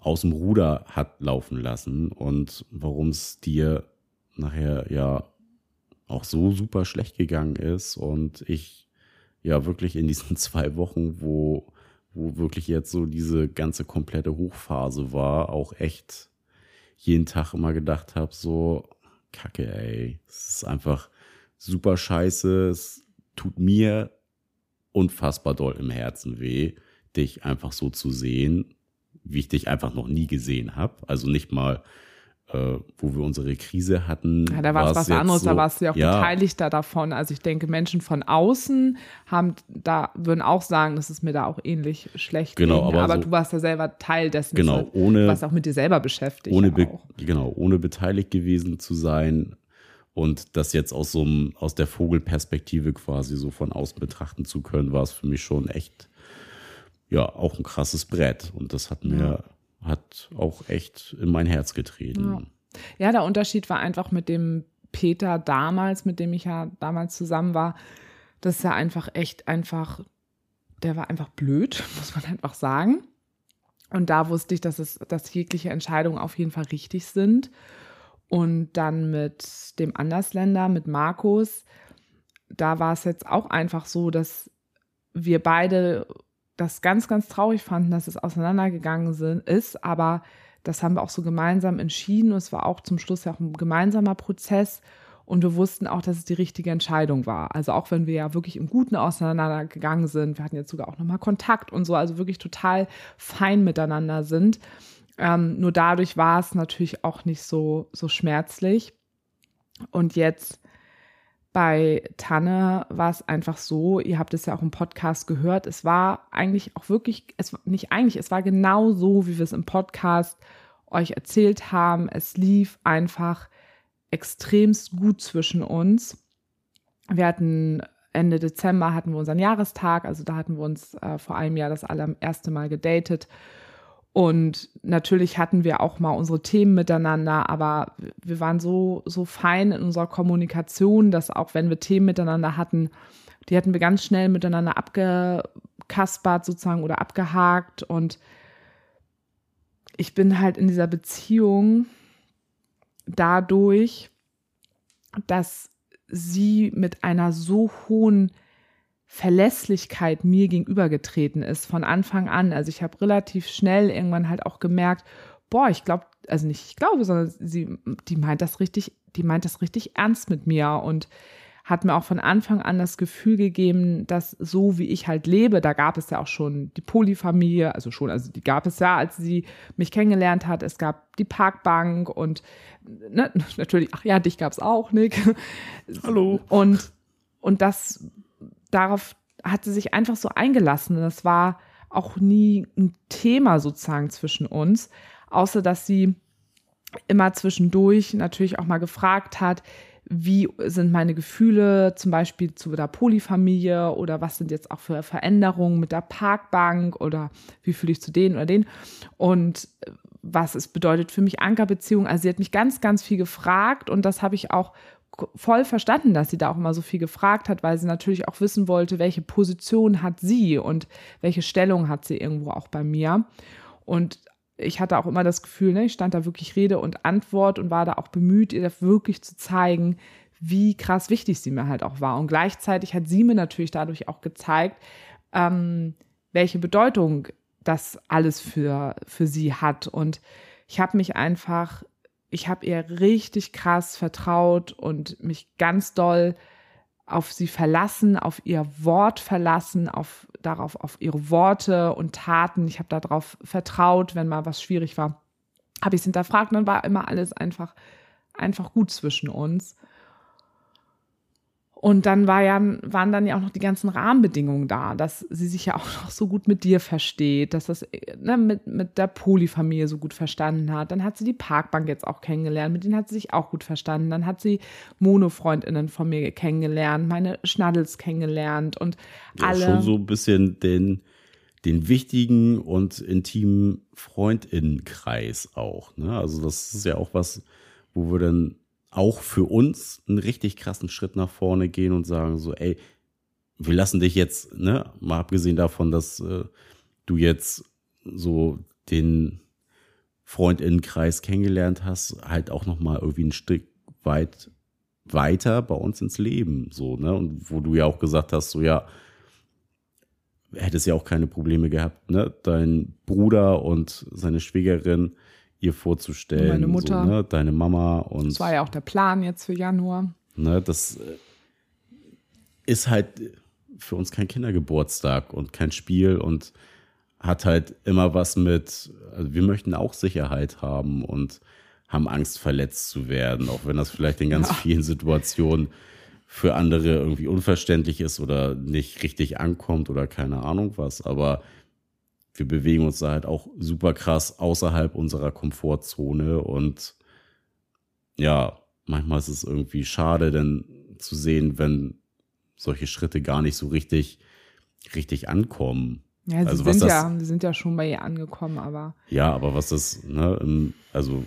aus dem Ruder hat laufen lassen und warum es dir nachher ja auch so super schlecht gegangen ist und ich ja wirklich in diesen zwei Wochen, wo, wo wirklich jetzt so diese ganze komplette Hochphase war, auch echt jeden Tag immer gedacht habe, so, Kacke, ey. Es ist einfach super scheiße. Es tut mir unfassbar doll im Herzen weh, dich einfach so zu sehen, wie ich dich einfach noch nie gesehen habe. Also nicht mal äh, wo wir unsere Krise hatten. Ja, da war es was anderes, so, da warst du ja auch ja. beteiligter davon. Also ich denke, Menschen von außen haben da würden auch sagen, dass es mir da auch ähnlich schlecht genau, ging. Aber, aber so, du warst ja selber Teil dessen. Genau, ohne, du warst auch mit dir selber beschäftigt. Ohne genau, ohne beteiligt gewesen zu sein und das jetzt aus so einem, aus der Vogelperspektive quasi so von außen betrachten zu können, war es für mich schon echt ja auch ein krasses Brett. Und das hat mir ja hat auch echt in mein Herz getreten. Ja. ja, der Unterschied war einfach mit dem Peter damals, mit dem ich ja damals zusammen war, dass er einfach echt einfach, der war einfach blöd, muss man einfach sagen. Und da wusste ich, dass es, dass jegliche Entscheidungen auf jeden Fall richtig sind. Und dann mit dem Andersländer, mit Markus, da war es jetzt auch einfach so, dass wir beide das ganz, ganz traurig fanden, dass es auseinandergegangen sind, ist, aber das haben wir auch so gemeinsam entschieden. Es war auch zum Schluss ja auch ein gemeinsamer Prozess und wir wussten auch, dass es die richtige Entscheidung war. Also auch wenn wir ja wirklich im Guten auseinandergegangen sind, wir hatten jetzt sogar auch nochmal Kontakt und so, also wirklich total fein miteinander sind. Ähm, nur dadurch war es natürlich auch nicht so, so schmerzlich. Und jetzt bei Tanne war es einfach so, ihr habt es ja auch im Podcast gehört, es war eigentlich auch wirklich, es nicht eigentlich, es war genau so, wie wir es im Podcast euch erzählt haben. Es lief einfach extremst gut zwischen uns. Wir hatten Ende Dezember hatten wir unseren Jahrestag, also da hatten wir uns äh, vor einem Jahr das allererste Mal gedatet und natürlich hatten wir auch mal unsere Themen miteinander, aber wir waren so, so fein in unserer Kommunikation, dass auch wenn wir Themen miteinander hatten, die hatten wir ganz schnell miteinander abgekaspert sozusagen oder abgehakt. Und ich bin halt in dieser Beziehung dadurch, dass sie mit einer so hohen Verlässlichkeit mir gegenübergetreten ist von Anfang an. Also ich habe relativ schnell irgendwann halt auch gemerkt, boah, ich glaube, also nicht ich glaube, sondern sie, die meint das richtig, die meint das richtig ernst mit mir und hat mir auch von Anfang an das Gefühl gegeben, dass so wie ich halt lebe, da gab es ja auch schon die Polyfamilie, also schon, also die gab es ja, als sie mich kennengelernt hat. Es gab die Parkbank und ne, natürlich, ach ja, dich gab es auch, Nick. Hallo. Und, und das darauf hat sie sich einfach so eingelassen. Das war auch nie ein Thema sozusagen zwischen uns, außer dass sie immer zwischendurch natürlich auch mal gefragt hat, wie sind meine Gefühle zum Beispiel zu der Polyfamilie oder was sind jetzt auch für Veränderungen mit der Parkbank oder wie fühle ich zu denen oder denen und was es bedeutet für mich Ankerbeziehung. Also sie hat mich ganz, ganz viel gefragt und das habe ich auch voll verstanden, dass sie da auch immer so viel gefragt hat, weil sie natürlich auch wissen wollte, welche Position hat sie und welche Stellung hat sie irgendwo auch bei mir. Und ich hatte auch immer das Gefühl, ne, ich stand da wirklich Rede und Antwort und war da auch bemüht, ihr wirklich zu zeigen, wie krass wichtig sie mir halt auch war. Und gleichzeitig hat sie mir natürlich dadurch auch gezeigt, ähm, welche Bedeutung das alles für, für sie hat. Und ich habe mich einfach ich habe ihr richtig krass vertraut und mich ganz doll auf sie verlassen, auf ihr Wort verlassen, auf darauf auf ihre Worte und Taten. Ich habe darauf vertraut, wenn mal was schwierig war, habe ich es hinterfragt. Dann war immer alles einfach einfach gut zwischen uns. Und dann war ja, waren dann ja auch noch die ganzen Rahmenbedingungen da, dass sie sich ja auch noch so gut mit dir versteht, dass das ne, mit, mit der Polyfamilie so gut verstanden hat. Dann hat sie die Parkbank jetzt auch kennengelernt, mit denen hat sie sich auch gut verstanden. Dann hat sie Mono-FreundInnen von mir kennengelernt, meine Schnaddels kennengelernt und ja, alle. Schon so ein bisschen den, den wichtigen und intimen Freundinnenkreis auch. Ne? Also das ist ja auch was, wo wir dann auch für uns einen richtig krassen Schritt nach vorne gehen und sagen so, ey, wir lassen dich jetzt, ne, mal abgesehen davon, dass äh, du jetzt so den Freundinnenkreis kennengelernt hast, halt auch noch mal irgendwie ein Stück weit weiter bei uns ins Leben, so, ne? Und wo du ja auch gesagt hast, so ja, hättest ja auch keine Probleme gehabt, ne? Dein Bruder und seine Schwägerin ihr vorzustellen. Meine Mutter. So, ne? Deine Mama und. Das war ja auch der Plan jetzt für Januar. Ne, das äh, ist halt für uns kein Kindergeburtstag und kein Spiel und hat halt immer was mit, also wir möchten auch Sicherheit haben und haben Angst, verletzt zu werden, auch wenn das vielleicht in ganz ja. vielen Situationen für andere irgendwie unverständlich ist oder nicht richtig ankommt oder keine Ahnung was. Aber wir bewegen uns da halt auch super krass außerhalb unserer Komfortzone und ja, manchmal ist es irgendwie schade, denn zu sehen, wenn solche Schritte gar nicht so richtig, richtig ankommen. Ja, sie also sind das, ja, sie sind ja schon bei ihr angekommen, aber. Ja, aber was das, ne, also,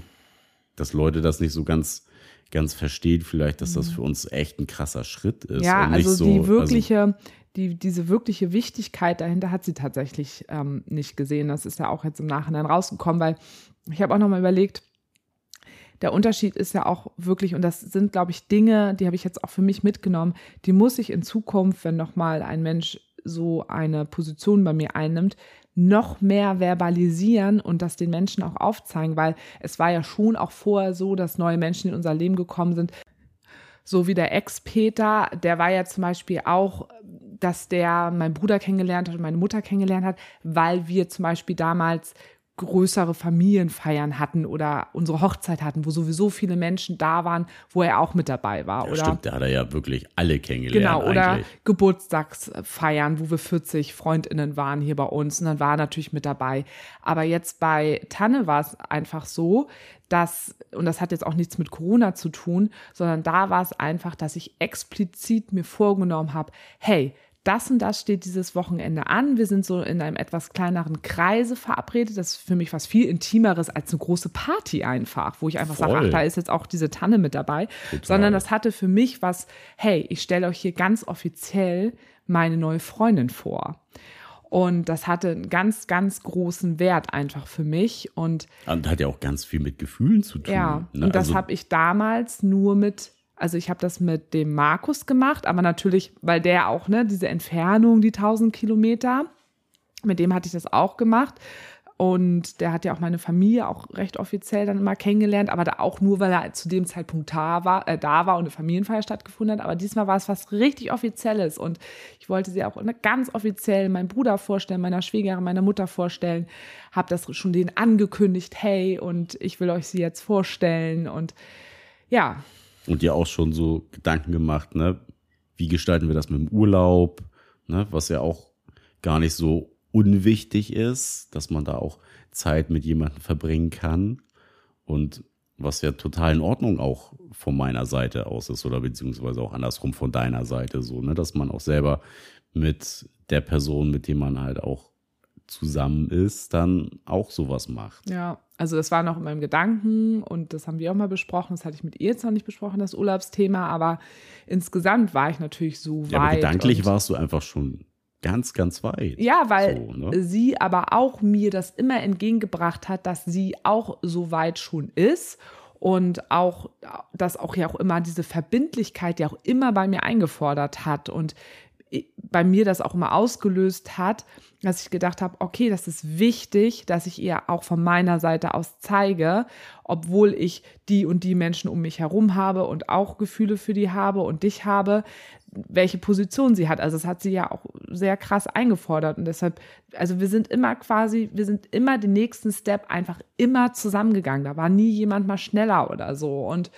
dass Leute das nicht so ganz ganz versteht vielleicht, dass das mhm. für uns echt ein krasser Schritt ist. Ja, also so, die also wirkliche, also, die, diese wirkliche Wichtigkeit dahinter hat sie tatsächlich ähm, nicht gesehen. Das ist ja auch jetzt im Nachhinein rausgekommen, weil ich habe auch nochmal überlegt, der Unterschied ist ja auch wirklich, und das sind, glaube ich, Dinge, die habe ich jetzt auch für mich mitgenommen, die muss ich in Zukunft, wenn nochmal ein Mensch so eine Position bei mir einnimmt, noch mehr verbalisieren und das den Menschen auch aufzeigen, weil es war ja schon auch vorher so, dass neue Menschen in unser Leben gekommen sind. So wie der Ex-Peter, der war ja zum Beispiel auch, dass der meinen Bruder kennengelernt hat und meine Mutter kennengelernt hat, weil wir zum Beispiel damals größere Familienfeiern hatten oder unsere Hochzeit hatten, wo sowieso viele Menschen da waren, wo er auch mit dabei war. Ja, oder, stimmt, da hat er ja wirklich alle kennengelernt. Genau, oder eigentlich. Geburtstagsfeiern, wo wir 40 FreundInnen waren hier bei uns und dann war er natürlich mit dabei. Aber jetzt bei Tanne war es einfach so, dass, und das hat jetzt auch nichts mit Corona zu tun, sondern da war es einfach, dass ich explizit mir vorgenommen habe, hey, das und das steht dieses Wochenende an. Wir sind so in einem etwas kleineren Kreise verabredet. Das ist für mich was viel Intimeres als eine große Party einfach, wo ich einfach Voll. sage, ach, da ist jetzt auch diese Tanne mit dabei. Total. Sondern das hatte für mich was, hey, ich stelle euch hier ganz offiziell meine neue Freundin vor. Und das hatte einen ganz, ganz großen Wert einfach für mich. Und, und hat ja auch ganz viel mit Gefühlen zu tun. Ja, ne? und das also, habe ich damals nur mit also ich habe das mit dem Markus gemacht, aber natürlich, weil der auch, ne, diese Entfernung, die 1000 Kilometer, mit dem hatte ich das auch gemacht. Und der hat ja auch meine Familie auch recht offiziell dann immer kennengelernt, aber da auch nur, weil er zu dem Zeitpunkt da war, äh, da war und eine Familienfeier stattgefunden hat. Aber diesmal war es was richtig Offizielles und ich wollte sie auch ganz offiziell meinem Bruder vorstellen, meiner Schwägerin, meiner Mutter vorstellen. Habe das schon denen angekündigt, hey, und ich will euch sie jetzt vorstellen. Und ja, und dir auch schon so Gedanken gemacht, ne? Wie gestalten wir das mit dem Urlaub, ne? Was ja auch gar nicht so unwichtig ist, dass man da auch Zeit mit jemandem verbringen kann und was ja total in Ordnung auch von meiner Seite aus ist oder beziehungsweise auch andersrum von deiner Seite so, ne, dass man auch selber mit der Person, mit dem man halt auch zusammen ist, dann auch sowas macht. Ja, also das war noch in meinem Gedanken und das haben wir auch mal besprochen. Das hatte ich mit ihr jetzt noch nicht besprochen, das Urlaubsthema, aber insgesamt war ich natürlich so ja, weit. Aber gedanklich warst du einfach schon ganz, ganz weit. Ja, weil so, ne? sie aber auch mir das immer entgegengebracht hat, dass sie auch so weit schon ist und auch, dass auch ja auch immer diese Verbindlichkeit ja auch immer bei mir eingefordert hat und bei mir das auch immer ausgelöst hat, dass ich gedacht habe, okay, das ist wichtig, dass ich ihr auch von meiner Seite aus zeige, obwohl ich die und die Menschen um mich herum habe und auch Gefühle für die habe und dich habe, welche Position sie hat. Also das hat sie ja auch sehr krass eingefordert und deshalb, also wir sind immer quasi, wir sind immer den nächsten Step einfach immer zusammengegangen. Da war nie jemand mal schneller oder so und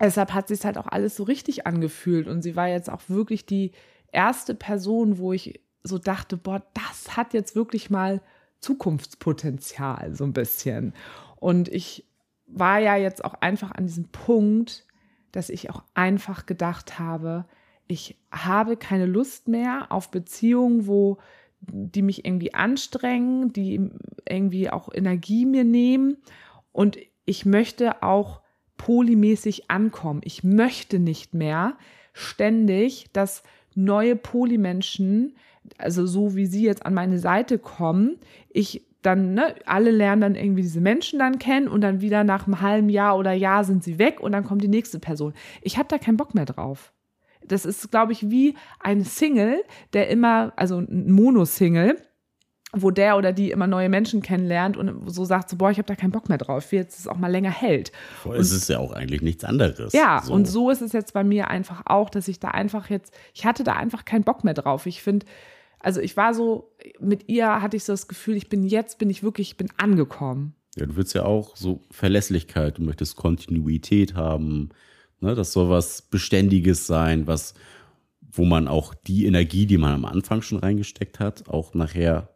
deshalb hat sich halt auch alles so richtig angefühlt und sie war jetzt auch wirklich die erste Person, wo ich so dachte, boah, das hat jetzt wirklich mal Zukunftspotenzial, so ein bisschen. Und ich war ja jetzt auch einfach an diesem Punkt, dass ich auch einfach gedacht habe, ich habe keine Lust mehr auf Beziehungen, wo die mich irgendwie anstrengen, die irgendwie auch Energie mir nehmen. Und ich möchte auch polymäßig ankommen. Ich möchte nicht mehr ständig, dass neue Polymenschen also so wie sie jetzt an meine Seite kommen, ich dann, ne, alle lernen dann irgendwie diese Menschen dann kennen und dann wieder nach einem halben Jahr oder Jahr sind sie weg und dann kommt die nächste Person. Ich habe da keinen Bock mehr drauf. Das ist, glaube ich, wie ein Single, der immer, also ein Mono-Single, wo der oder die immer neue Menschen kennenlernt und so sagt so, boah, ich habe da keinen Bock mehr drauf, wie jetzt es auch mal länger hält. Voll, es ist ja auch eigentlich nichts anderes. Ja, so. und so ist es jetzt bei mir einfach auch, dass ich da einfach jetzt, ich hatte da einfach keinen Bock mehr drauf. Ich finde, also ich war so, mit ihr hatte ich so das Gefühl, ich bin jetzt, bin ich wirklich, ich bin angekommen. Ja, du willst ja auch so Verlässlichkeit, du möchtest Kontinuität haben, ne? Das soll was Beständiges sein, was, wo man auch die Energie, die man am Anfang schon reingesteckt hat, auch nachher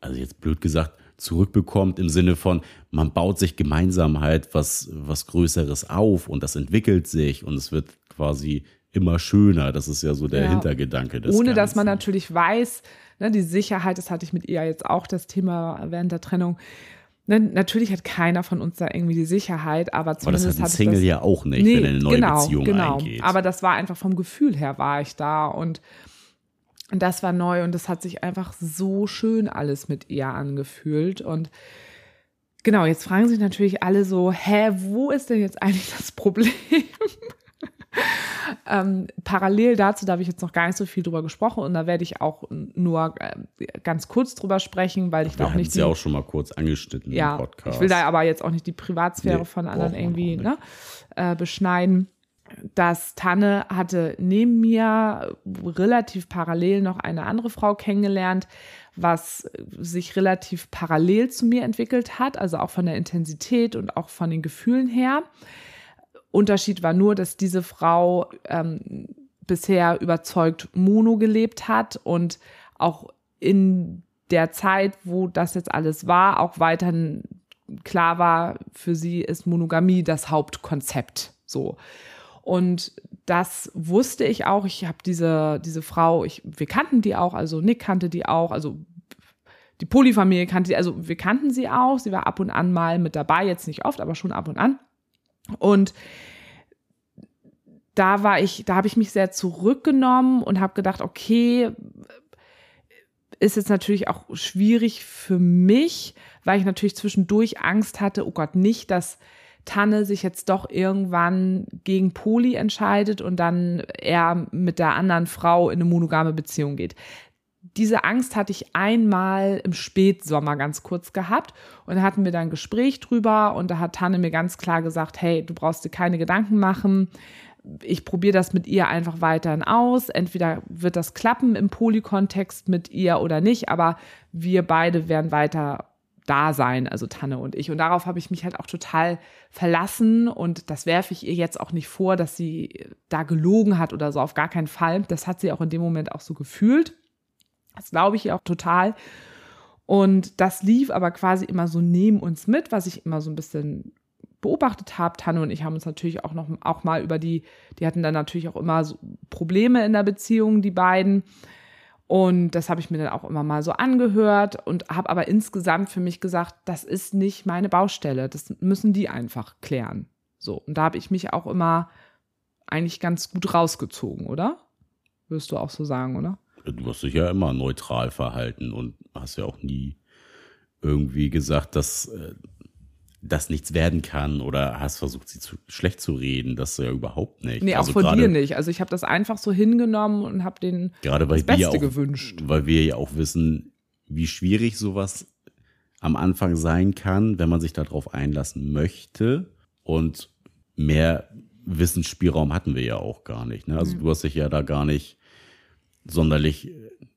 also jetzt blöd gesagt, zurückbekommt im Sinne von, man baut sich gemeinsam halt was, was Größeres auf und das entwickelt sich und es wird quasi immer schöner. Das ist ja so der ja. Hintergedanke des Ohne Ganzen. dass man natürlich weiß, ne, die Sicherheit, das hatte ich mit ihr jetzt auch das Thema während der Trennung. Ne, natürlich hat keiner von uns da irgendwie die Sicherheit, aber zumindest aber das hat ein Single das, ja auch nicht, nee, wenn er eine neue genau, Beziehung genau. eingeht. Aber das war einfach vom Gefühl her war ich da und und das war neu und das hat sich einfach so schön alles mit ihr angefühlt. Und genau, jetzt fragen sich natürlich alle so, hä, wo ist denn jetzt eigentlich das Problem? ähm, parallel dazu, da habe ich jetzt noch gar nicht so viel drüber gesprochen und da werde ich auch nur äh, ganz kurz drüber sprechen, weil ich da auch nicht. Sie ja auch schon mal kurz angeschnitten ja, im Podcast. Ich will da aber jetzt auch nicht die Privatsphäre nee, von anderen irgendwie ne, äh, beschneiden dass Tanne hatte neben mir relativ parallel noch eine andere Frau kennengelernt, was sich relativ parallel zu mir entwickelt hat, also auch von der Intensität und auch von den Gefühlen her. Unterschied war nur, dass diese Frau ähm, bisher überzeugt Mono gelebt hat und auch in der Zeit, wo das jetzt alles war, auch weiterhin klar war, für sie ist Monogamie das Hauptkonzept. So. Und das wusste ich auch. Ich habe diese, diese Frau, ich, wir kannten die auch, also Nick kannte die auch, also die Polyfamilie kannte sie, also wir kannten sie auch. Sie war ab und an mal mit dabei, jetzt nicht oft, aber schon ab und an. Und da war ich, da habe ich mich sehr zurückgenommen und habe gedacht, okay, ist jetzt natürlich auch schwierig für mich, weil ich natürlich zwischendurch Angst hatte, oh Gott, nicht, dass Tanne sich jetzt doch irgendwann gegen Poli entscheidet und dann er mit der anderen Frau in eine monogame Beziehung geht. Diese Angst hatte ich einmal im Spätsommer ganz kurz gehabt und da hatten wir dann ein Gespräch drüber und da hat Tanne mir ganz klar gesagt, hey, du brauchst dir keine Gedanken machen. Ich probiere das mit ihr einfach weiterhin aus. Entweder wird das klappen im Polykontext mit ihr oder nicht, aber wir beide werden weiter da sein, also Tanne und ich. Und darauf habe ich mich halt auch total verlassen und das werfe ich ihr jetzt auch nicht vor, dass sie da gelogen hat oder so, auf gar keinen Fall. Das hat sie auch in dem Moment auch so gefühlt. Das glaube ich ihr auch total. Und das lief aber quasi immer so neben uns mit, was ich immer so ein bisschen beobachtet habe. Tanne und ich haben uns natürlich auch noch auch mal über die, die hatten dann natürlich auch immer so Probleme in der Beziehung, die beiden. Und das habe ich mir dann auch immer mal so angehört und habe aber insgesamt für mich gesagt, das ist nicht meine Baustelle. Das müssen die einfach klären. So. Und da habe ich mich auch immer eigentlich ganz gut rausgezogen, oder? Würdest du auch so sagen, oder? Du hast dich ja immer neutral verhalten und hast ja auch nie irgendwie gesagt, dass äh, das nichts werden kann oder hast versucht, sie zu, schlecht zu reden. Das ja überhaupt nicht. Nee, also auch von dir nicht. Also ich habe das einfach so hingenommen und habe den gerade weil das Beste auch, gewünscht. Weil wir ja auch wissen, wie schwierig sowas am Anfang sein kann, wenn man sich darauf einlassen möchte. Und mehr Wissensspielraum hatten wir ja auch gar nicht. Ne? Also mhm. du hast dich ja da gar nicht sonderlich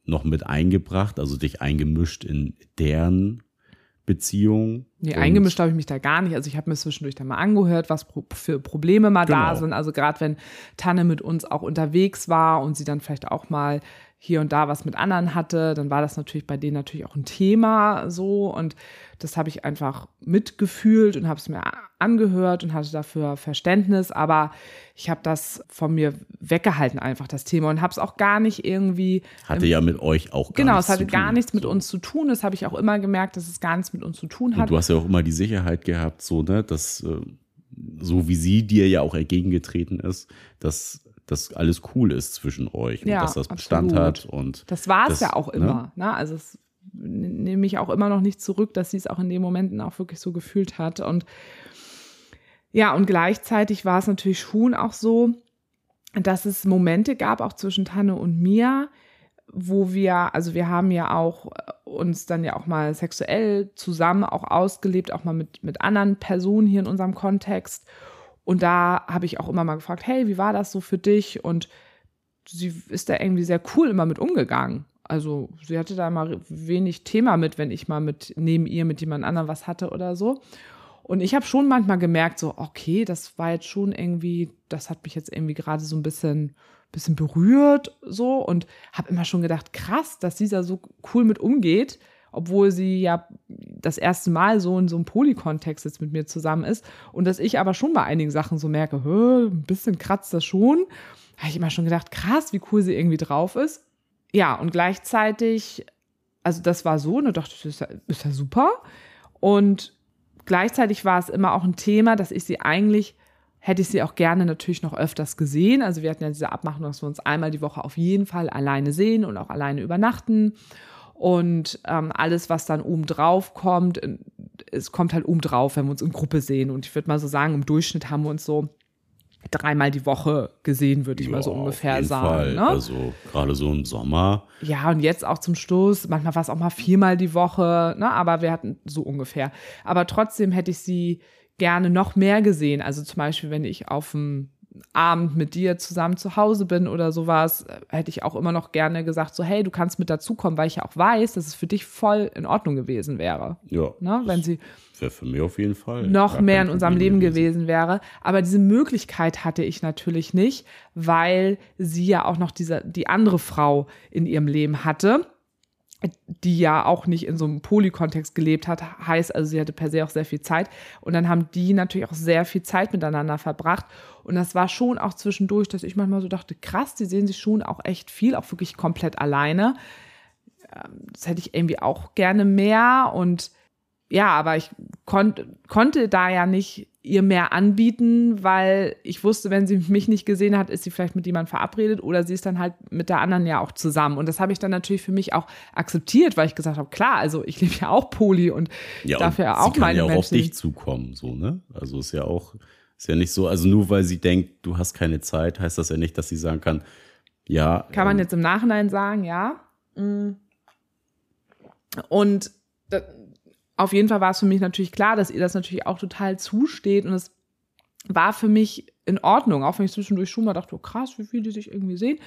noch mit eingebracht, also dich eingemischt in deren Beziehung. Nee, eingemischt habe ich mich da gar nicht. Also ich habe mir zwischendurch da mal angehört, was für Probleme mal genau. da sind. Also gerade wenn Tanne mit uns auch unterwegs war und sie dann vielleicht auch mal hier und da was mit anderen hatte, dann war das natürlich bei denen natürlich auch ein Thema so. Und das habe ich einfach mitgefühlt und habe es mir angehört und hatte dafür Verständnis, aber ich habe das von mir weggehalten einfach das Thema und habe es auch gar nicht irgendwie hatte ja mit euch auch gar genau es hatte gar nichts mit uns zu tun. Das habe ich auch immer gemerkt dass es gar nichts mit uns zu tun hat. und du hast ja auch immer die Sicherheit gehabt so ne dass äh, so wie sie dir ja auch entgegengetreten ist dass dass alles cool ist zwischen euch ja, und dass das Bestand hat und das war es ja auch ne? immer. Ne? Also es nehme mich auch immer noch nicht zurück, dass sie es auch in den Momenten auch wirklich so gefühlt hat. Und ja, und gleichzeitig war es natürlich schon auch so, dass es Momente gab, auch zwischen Tanne und mir, wo wir, also wir haben ja auch uns dann ja auch mal sexuell zusammen auch ausgelebt, auch mal mit, mit anderen Personen hier in unserem Kontext. Und da habe ich auch immer mal gefragt, hey, wie war das so für dich? Und sie ist da irgendwie sehr cool immer mit umgegangen. Also sie hatte da mal wenig Thema mit, wenn ich mal mit neben ihr mit jemand anderem was hatte oder so. Und ich habe schon manchmal gemerkt, so, okay, das war jetzt schon irgendwie, das hat mich jetzt irgendwie gerade so ein bisschen, bisschen berührt, so. Und habe immer schon gedacht, krass, dass da so cool mit umgeht, obwohl sie ja das erste Mal so in so einem Polykontext jetzt mit mir zusammen ist. Und dass ich aber schon bei einigen Sachen so merke, ein bisschen kratzt das schon. Habe ich immer schon gedacht, krass, wie cool sie irgendwie drauf ist. Ja, und gleichzeitig, also das war so, und da dachte ich, das ist ja, ist ja super. Und gleichzeitig war es immer auch ein Thema, dass ich sie eigentlich hätte ich sie auch gerne natürlich noch öfters gesehen. Also wir hatten ja diese Abmachung, dass wir uns einmal die Woche auf jeden Fall alleine sehen und auch alleine übernachten. Und ähm, alles, was dann oben drauf kommt, es kommt halt oben drauf, wenn wir uns in Gruppe sehen. Und ich würde mal so sagen, im Durchschnitt haben wir uns so dreimal die Woche gesehen, würde ich ja, mal so ungefähr auf jeden sagen. Fall. Ne? Also gerade so im Sommer. Ja, und jetzt auch zum Schluss, manchmal war es auch mal viermal die Woche, ne? aber wir hatten so ungefähr. Aber trotzdem hätte ich sie gerne noch mehr gesehen. Also zum Beispiel, wenn ich auf dem Abend mit dir zusammen zu Hause bin oder sowas, hätte ich auch immer noch gerne gesagt, so hey, du kannst mit dazukommen, weil ich ja auch weiß, dass es für dich voll in Ordnung gewesen wäre. Ja. Ne? Wenn sie wäre für mich auf jeden Fall noch mehr in unserem Leben gewesen. gewesen wäre. Aber diese Möglichkeit hatte ich natürlich nicht, weil sie ja auch noch diese, die andere Frau in ihrem Leben hatte die ja auch nicht in so einem Polykontext gelebt hat, heißt also, sie hatte per se auch sehr viel Zeit. Und dann haben die natürlich auch sehr viel Zeit miteinander verbracht. Und das war schon auch zwischendurch, dass ich manchmal so dachte, krass, die sehen sich schon auch echt viel, auch wirklich komplett alleine. Ähm, das hätte ich irgendwie auch gerne mehr. Und ja, aber ich konnt, konnte da ja nicht ihr mehr anbieten, weil ich wusste, wenn sie mich nicht gesehen hat, ist sie vielleicht mit jemandem verabredet oder sie ist dann halt mit der anderen ja auch zusammen. Und das habe ich dann natürlich für mich auch akzeptiert, weil ich gesagt habe, klar, also ich lebe ja auch Poly und ja, dafür ja auch sie meine kann ja auch auf dich zukommen, so, ne? Also ist ja auch, ist ja nicht so, also nur weil sie denkt, du hast keine Zeit, heißt das ja nicht, dass sie sagen kann, ja. Kann man ähm, jetzt im Nachhinein sagen, ja. Mm. Und auf jeden Fall war es für mich natürlich klar, dass ihr das natürlich auch total zusteht und es war für mich in Ordnung, auch wenn ich zwischendurch schon mal dachte, oh krass, wie viel die sich irgendwie sehen.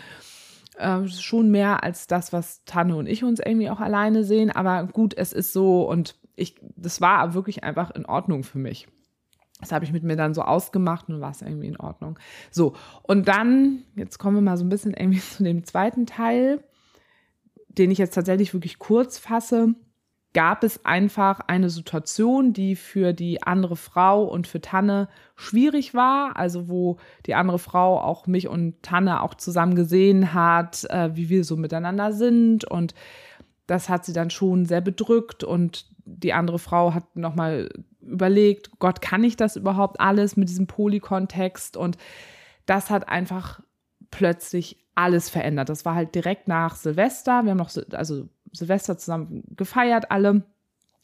Äh, schon mehr als das, was Tanne und ich uns irgendwie auch alleine sehen. Aber gut, es ist so und ich, das war wirklich einfach in Ordnung für mich. Das habe ich mit mir dann so ausgemacht und war es irgendwie in Ordnung. So, und dann, jetzt kommen wir mal so ein bisschen irgendwie zu dem zweiten Teil, den ich jetzt tatsächlich wirklich kurz fasse. Gab es einfach eine Situation, die für die andere Frau und für Tanne schwierig war, also wo die andere Frau auch mich und Tanne auch zusammen gesehen hat, äh, wie wir so miteinander sind. Und das hat sie dann schon sehr bedrückt. Und die andere Frau hat nochmal überlegt, Gott, kann ich das überhaupt alles mit diesem Polykontext und das hat einfach plötzlich alles verändert. Das war halt direkt nach Silvester. Wir haben noch, also Silvester zusammen gefeiert alle.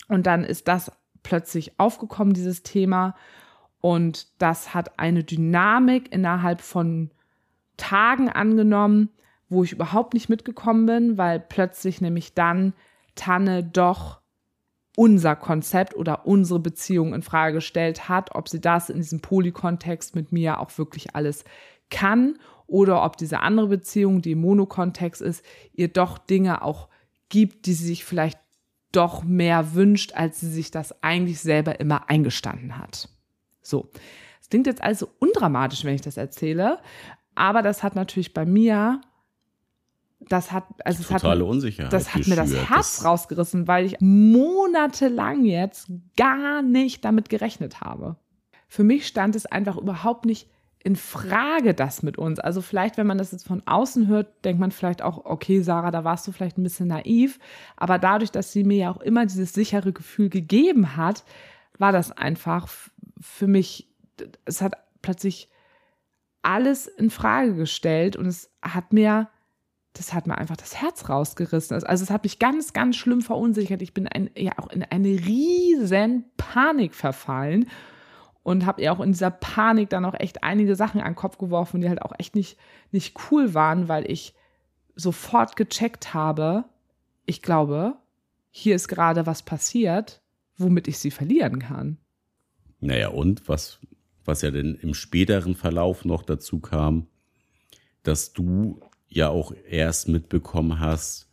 Und dann ist das plötzlich aufgekommen, dieses Thema. Und das hat eine Dynamik innerhalb von Tagen angenommen, wo ich überhaupt nicht mitgekommen bin, weil plötzlich nämlich dann Tanne doch unser Konzept oder unsere Beziehung in Frage gestellt hat, ob sie das in diesem Polykontext mit mir auch wirklich alles kann oder ob diese andere Beziehung, die im Monokontext ist, ihr doch Dinge auch gibt, die sie sich vielleicht doch mehr wünscht, als sie sich das eigentlich selber immer eingestanden hat. So. Es klingt jetzt also undramatisch, wenn ich das erzähle, aber das hat natürlich bei mir das hat also Totale hat, Unsicherheit das hat mir das Herz das rausgerissen, weil ich monatelang jetzt gar nicht damit gerechnet habe. Für mich stand es einfach überhaupt nicht in Frage das mit uns. Also vielleicht, wenn man das jetzt von außen hört, denkt man vielleicht auch, okay, Sarah, da warst du vielleicht ein bisschen naiv. Aber dadurch, dass sie mir ja auch immer dieses sichere Gefühl gegeben hat, war das einfach für mich, es hat plötzlich alles in Frage gestellt und es hat mir das hat mir einfach das Herz rausgerissen. Also es hat mich ganz, ganz schlimm verunsichert. Ich bin ein, ja auch in eine riesen Panik verfallen und habe ihr auch in dieser Panik dann auch echt einige Sachen an den Kopf geworfen, die halt auch echt nicht, nicht cool waren, weil ich sofort gecheckt habe, ich glaube, hier ist gerade was passiert, womit ich sie verlieren kann. Naja, und was, was ja denn im späteren Verlauf noch dazu kam, dass du ja auch erst mitbekommen hast,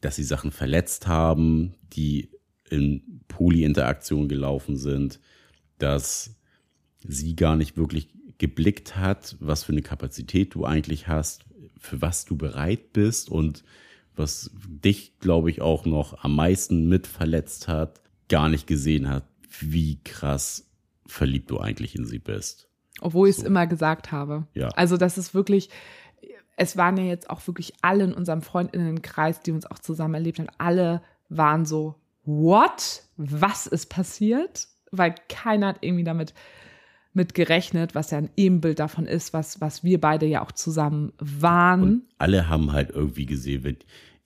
dass sie Sachen verletzt haben, die in Polyinteraktion gelaufen sind, dass sie gar nicht wirklich geblickt hat, was für eine Kapazität du eigentlich hast, für was du bereit bist und was dich, glaube ich, auch noch am meisten mit verletzt hat, gar nicht gesehen hat, wie krass verliebt du eigentlich in sie bist. Obwohl ich es immer gesagt habe. Ja. Also das ist wirklich, es waren ja jetzt auch wirklich alle in unserem Freundinnenkreis, die uns auch zusammen erlebt haben, alle waren so, what? Was ist passiert? Weil keiner hat irgendwie damit mit gerechnet, was ja ein Ebenbild davon ist, was, was wir beide ja auch zusammen waren. Und alle haben halt irgendwie gesehen,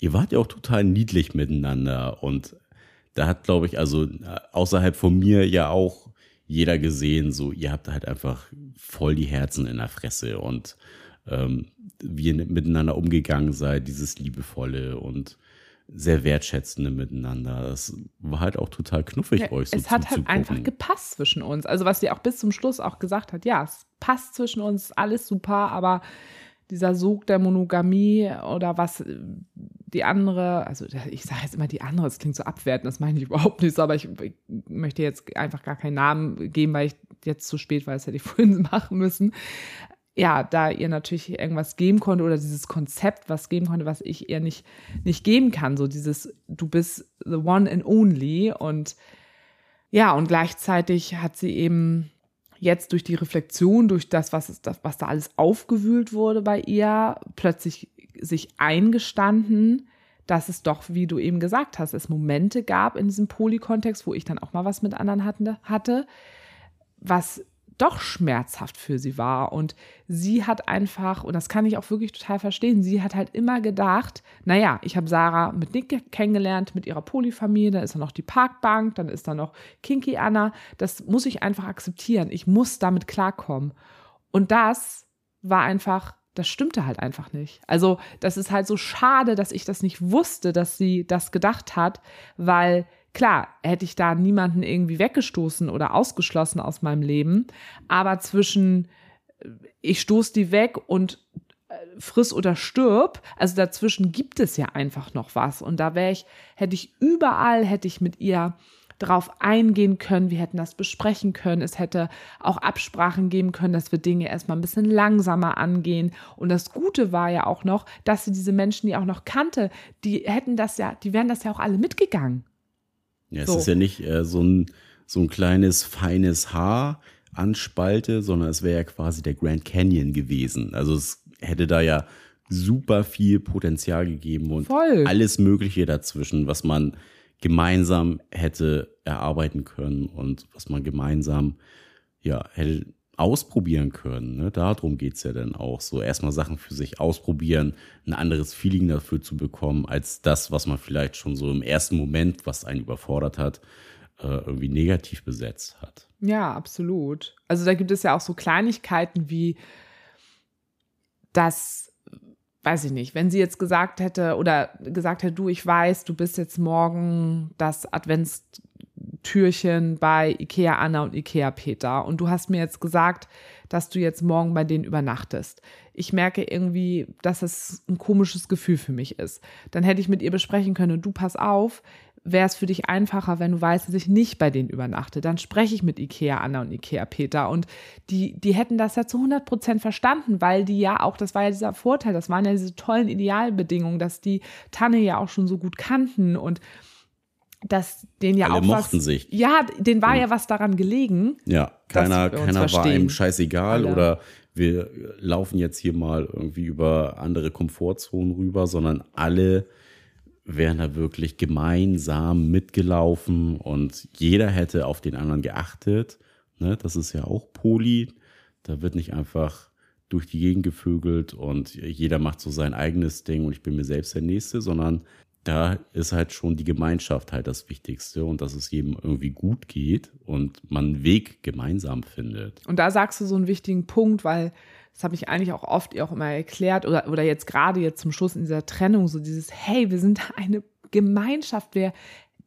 ihr wart ja auch total niedlich miteinander und da hat, glaube ich, also außerhalb von mir ja auch jeder gesehen, so ihr habt halt einfach voll die Herzen in der Fresse und ähm, wie ihr miteinander umgegangen seid, dieses liebevolle und sehr wertschätzende miteinander. Das war halt auch total knuffig ja, euch so Es hat halt einfach gepasst zwischen uns. Also was sie auch bis zum Schluss auch gesagt hat, ja, es passt zwischen uns, alles super, aber dieser Sog der Monogamie oder was die andere, also ich sage jetzt immer die andere, das klingt so abwertend, das meine ich überhaupt nicht so, aber ich, ich möchte jetzt einfach gar keinen Namen geben, weil ich jetzt zu spät war, das hätte ich vorhin machen müssen ja, da ihr natürlich irgendwas geben konnte oder dieses Konzept was geben konnte, was ich ihr nicht, nicht geben kann. So dieses, du bist the one and only. Und ja, und gleichzeitig hat sie eben jetzt durch die Reflexion, durch das, was, ist, was da alles aufgewühlt wurde bei ihr, plötzlich sich eingestanden, dass es doch, wie du eben gesagt hast, es Momente gab in diesem Polykontext, wo ich dann auch mal was mit anderen hatte, was doch schmerzhaft für sie war. Und sie hat einfach, und das kann ich auch wirklich total verstehen, sie hat halt immer gedacht, naja, ich habe Sarah mit Nick kennengelernt, mit ihrer Polyfamilie, dann ist da noch die Parkbank, dann ist da noch Kinky Anna. Das muss ich einfach akzeptieren. Ich muss damit klarkommen. Und das war einfach das stimmte halt einfach nicht. Also, das ist halt so schade, dass ich das nicht wusste, dass sie das gedacht hat, weil Klar, hätte ich da niemanden irgendwie weggestoßen oder ausgeschlossen aus meinem Leben, aber zwischen äh, ich stoße die weg und äh, friss oder stirb, also dazwischen gibt es ja einfach noch was und da wäre ich, hätte ich überall, hätte ich mit ihr drauf eingehen können, wir hätten das besprechen können, es hätte auch Absprachen geben können, dass wir Dinge erstmal ein bisschen langsamer angehen und das Gute war ja auch noch, dass sie diese Menschen, die auch noch kannte, die hätten das ja, die wären das ja auch alle mitgegangen. Ja, es so. ist ja nicht äh, so, ein, so ein kleines, feines Haar an Spalte, sondern es wäre ja quasi der Grand Canyon gewesen. Also es hätte da ja super viel Potenzial gegeben und Voll. alles Mögliche dazwischen, was man gemeinsam hätte erarbeiten können und was man gemeinsam ja hätte ausprobieren können. Ne? Darum geht's ja dann auch. So erstmal Sachen für sich ausprobieren, ein anderes Feeling dafür zu bekommen, als das, was man vielleicht schon so im ersten Moment, was einen überfordert hat, äh, irgendwie negativ besetzt hat. Ja, absolut. Also da gibt es ja auch so Kleinigkeiten wie das, weiß ich nicht, wenn sie jetzt gesagt hätte oder gesagt hätte, du, ich weiß, du bist jetzt morgen das Advents Türchen bei Ikea Anna und Ikea Peter. Und du hast mir jetzt gesagt, dass du jetzt morgen bei denen übernachtest. Ich merke irgendwie, dass es ein komisches Gefühl für mich ist. Dann hätte ich mit ihr besprechen können, du pass auf, wäre es für dich einfacher, wenn du weißt, dass ich nicht bei denen übernachte. Dann spreche ich mit Ikea Anna und Ikea Peter. Und die, die hätten das ja zu 100 Prozent verstanden, weil die ja auch, das war ja dieser Vorteil, das waren ja diese tollen Idealbedingungen, dass die Tanne ja auch schon so gut kannten und dass den ja Alle auch mochten was, sich. Ja, den war ja was daran gelegen. Ja, keiner, keiner war einem scheißegal Alle. oder wir laufen jetzt hier mal irgendwie über andere Komfortzonen rüber, sondern alle wären da wirklich gemeinsam mitgelaufen und jeder hätte auf den anderen geachtet. Ne, das ist ja auch Poli. Da wird nicht einfach durch die Gegend gevögelt und jeder macht so sein eigenes Ding und ich bin mir selbst der Nächste, sondern da ist halt schon die Gemeinschaft halt das Wichtigste und dass es jedem irgendwie gut geht und man einen Weg gemeinsam findet. Und da sagst du so einen wichtigen Punkt, weil das habe ich eigentlich auch oft ihr auch immer erklärt oder, oder jetzt gerade jetzt zum Schluss in dieser Trennung, so dieses, hey, wir sind eine Gemeinschaft, wer,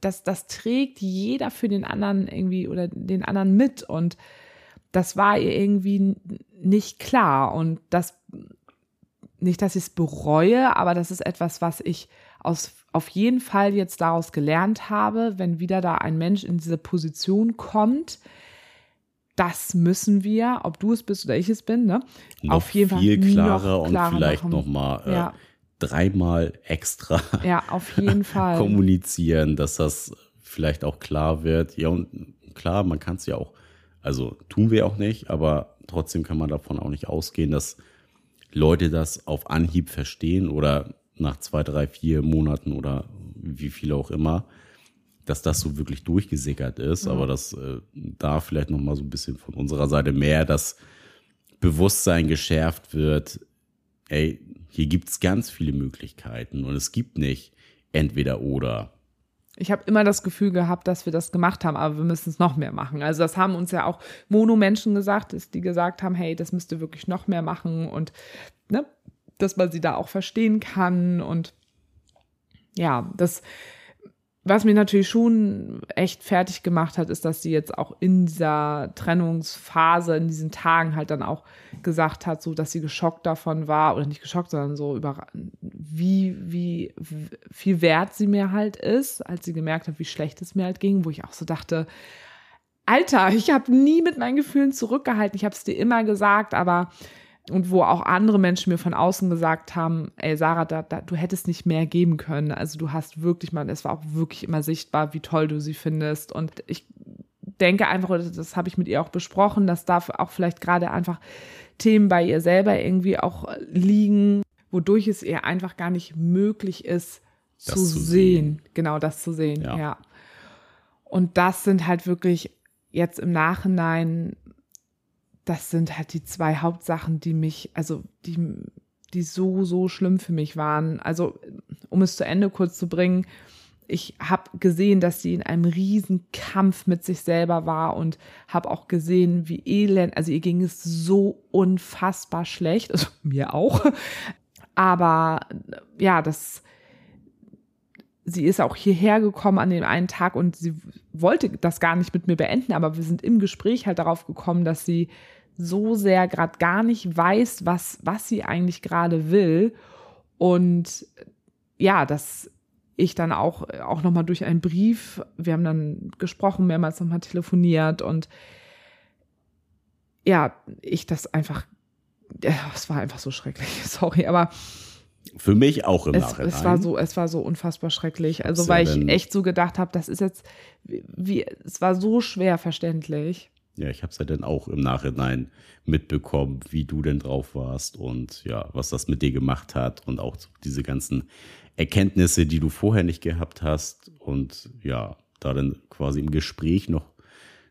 das, das trägt jeder für den anderen irgendwie oder den anderen mit und das war ihr irgendwie nicht klar und das, nicht, dass ich es bereue, aber das ist etwas, was ich aus, auf jeden Fall jetzt daraus gelernt habe, wenn wieder da ein Mensch in diese Position kommt, das müssen wir, ob du es bist oder ich es bin, ne? Noch auf jeden Fall viel klarer, und vielleicht nochmal äh, ja. dreimal extra ja, auf jeden Fall. kommunizieren, dass das vielleicht auch klar wird. Ja, und klar, man kann es ja auch, also tun wir auch nicht, aber trotzdem kann man davon auch nicht ausgehen, dass Leute das auf Anhieb verstehen oder nach zwei, drei, vier Monaten oder wie viel auch immer dass das so wirklich durchgesickert ist, mhm. aber dass äh, da vielleicht noch mal so ein bisschen von unserer Seite mehr das Bewusstsein geschärft wird, ey, hier gibt es ganz viele Möglichkeiten und es gibt nicht entweder oder. Ich habe immer das Gefühl gehabt, dass wir das gemacht haben, aber wir müssen es noch mehr machen. Also das haben uns ja auch Mono-Menschen gesagt, die gesagt haben, hey, das müsst ihr wirklich noch mehr machen und ne, dass man sie da auch verstehen kann. Und ja, das was mich natürlich schon echt fertig gemacht hat, ist, dass sie jetzt auch in dieser Trennungsphase, in diesen Tagen halt dann auch gesagt hat, so dass sie geschockt davon war, oder nicht geschockt, sondern so über wie, wie viel wert sie mir halt ist, als sie gemerkt hat, wie schlecht es mir halt ging, wo ich auch so dachte, Alter, ich habe nie mit meinen Gefühlen zurückgehalten, ich habe es dir immer gesagt, aber und wo auch andere Menschen mir von außen gesagt haben, ey Sarah, da, da, du hättest nicht mehr geben können. Also du hast wirklich mal, es war auch wirklich immer sichtbar, wie toll du sie findest. Und ich denke einfach, das habe ich mit ihr auch besprochen, dass da auch vielleicht gerade einfach Themen bei ihr selber irgendwie auch liegen, wodurch es ihr einfach gar nicht möglich ist, zu, zu sehen. sehen. Genau, das zu sehen, ja. ja. Und das sind halt wirklich jetzt im Nachhinein das sind halt die zwei Hauptsachen, die mich, also die, die so, so schlimm für mich waren. Also, um es zu Ende kurz zu bringen, ich habe gesehen, dass sie in einem riesen Kampf mit sich selber war und habe auch gesehen, wie elend, also ihr ging es so unfassbar schlecht, also mir auch. Aber ja, das, sie ist auch hierher gekommen an dem einen Tag und sie wollte das gar nicht mit mir beenden, aber wir sind im Gespräch halt darauf gekommen, dass sie so sehr gerade gar nicht weiß, was, was sie eigentlich gerade will. Und ja, dass ich dann auch, auch nochmal durch einen Brief, wir haben dann gesprochen, mehrmals nochmal telefoniert und ja, ich das einfach, es war einfach so schrecklich, sorry, aber für mich auch im es, Nachhinein. Es war so, es war so unfassbar schrecklich. Also weil ich echt so gedacht habe, das ist jetzt, wie, es war so schwer verständlich. Ja, ich habe es ja dann auch im Nachhinein mitbekommen, wie du denn drauf warst und ja, was das mit dir gemacht hat und auch diese ganzen Erkenntnisse, die du vorher nicht gehabt hast und ja, da dann quasi im Gespräch noch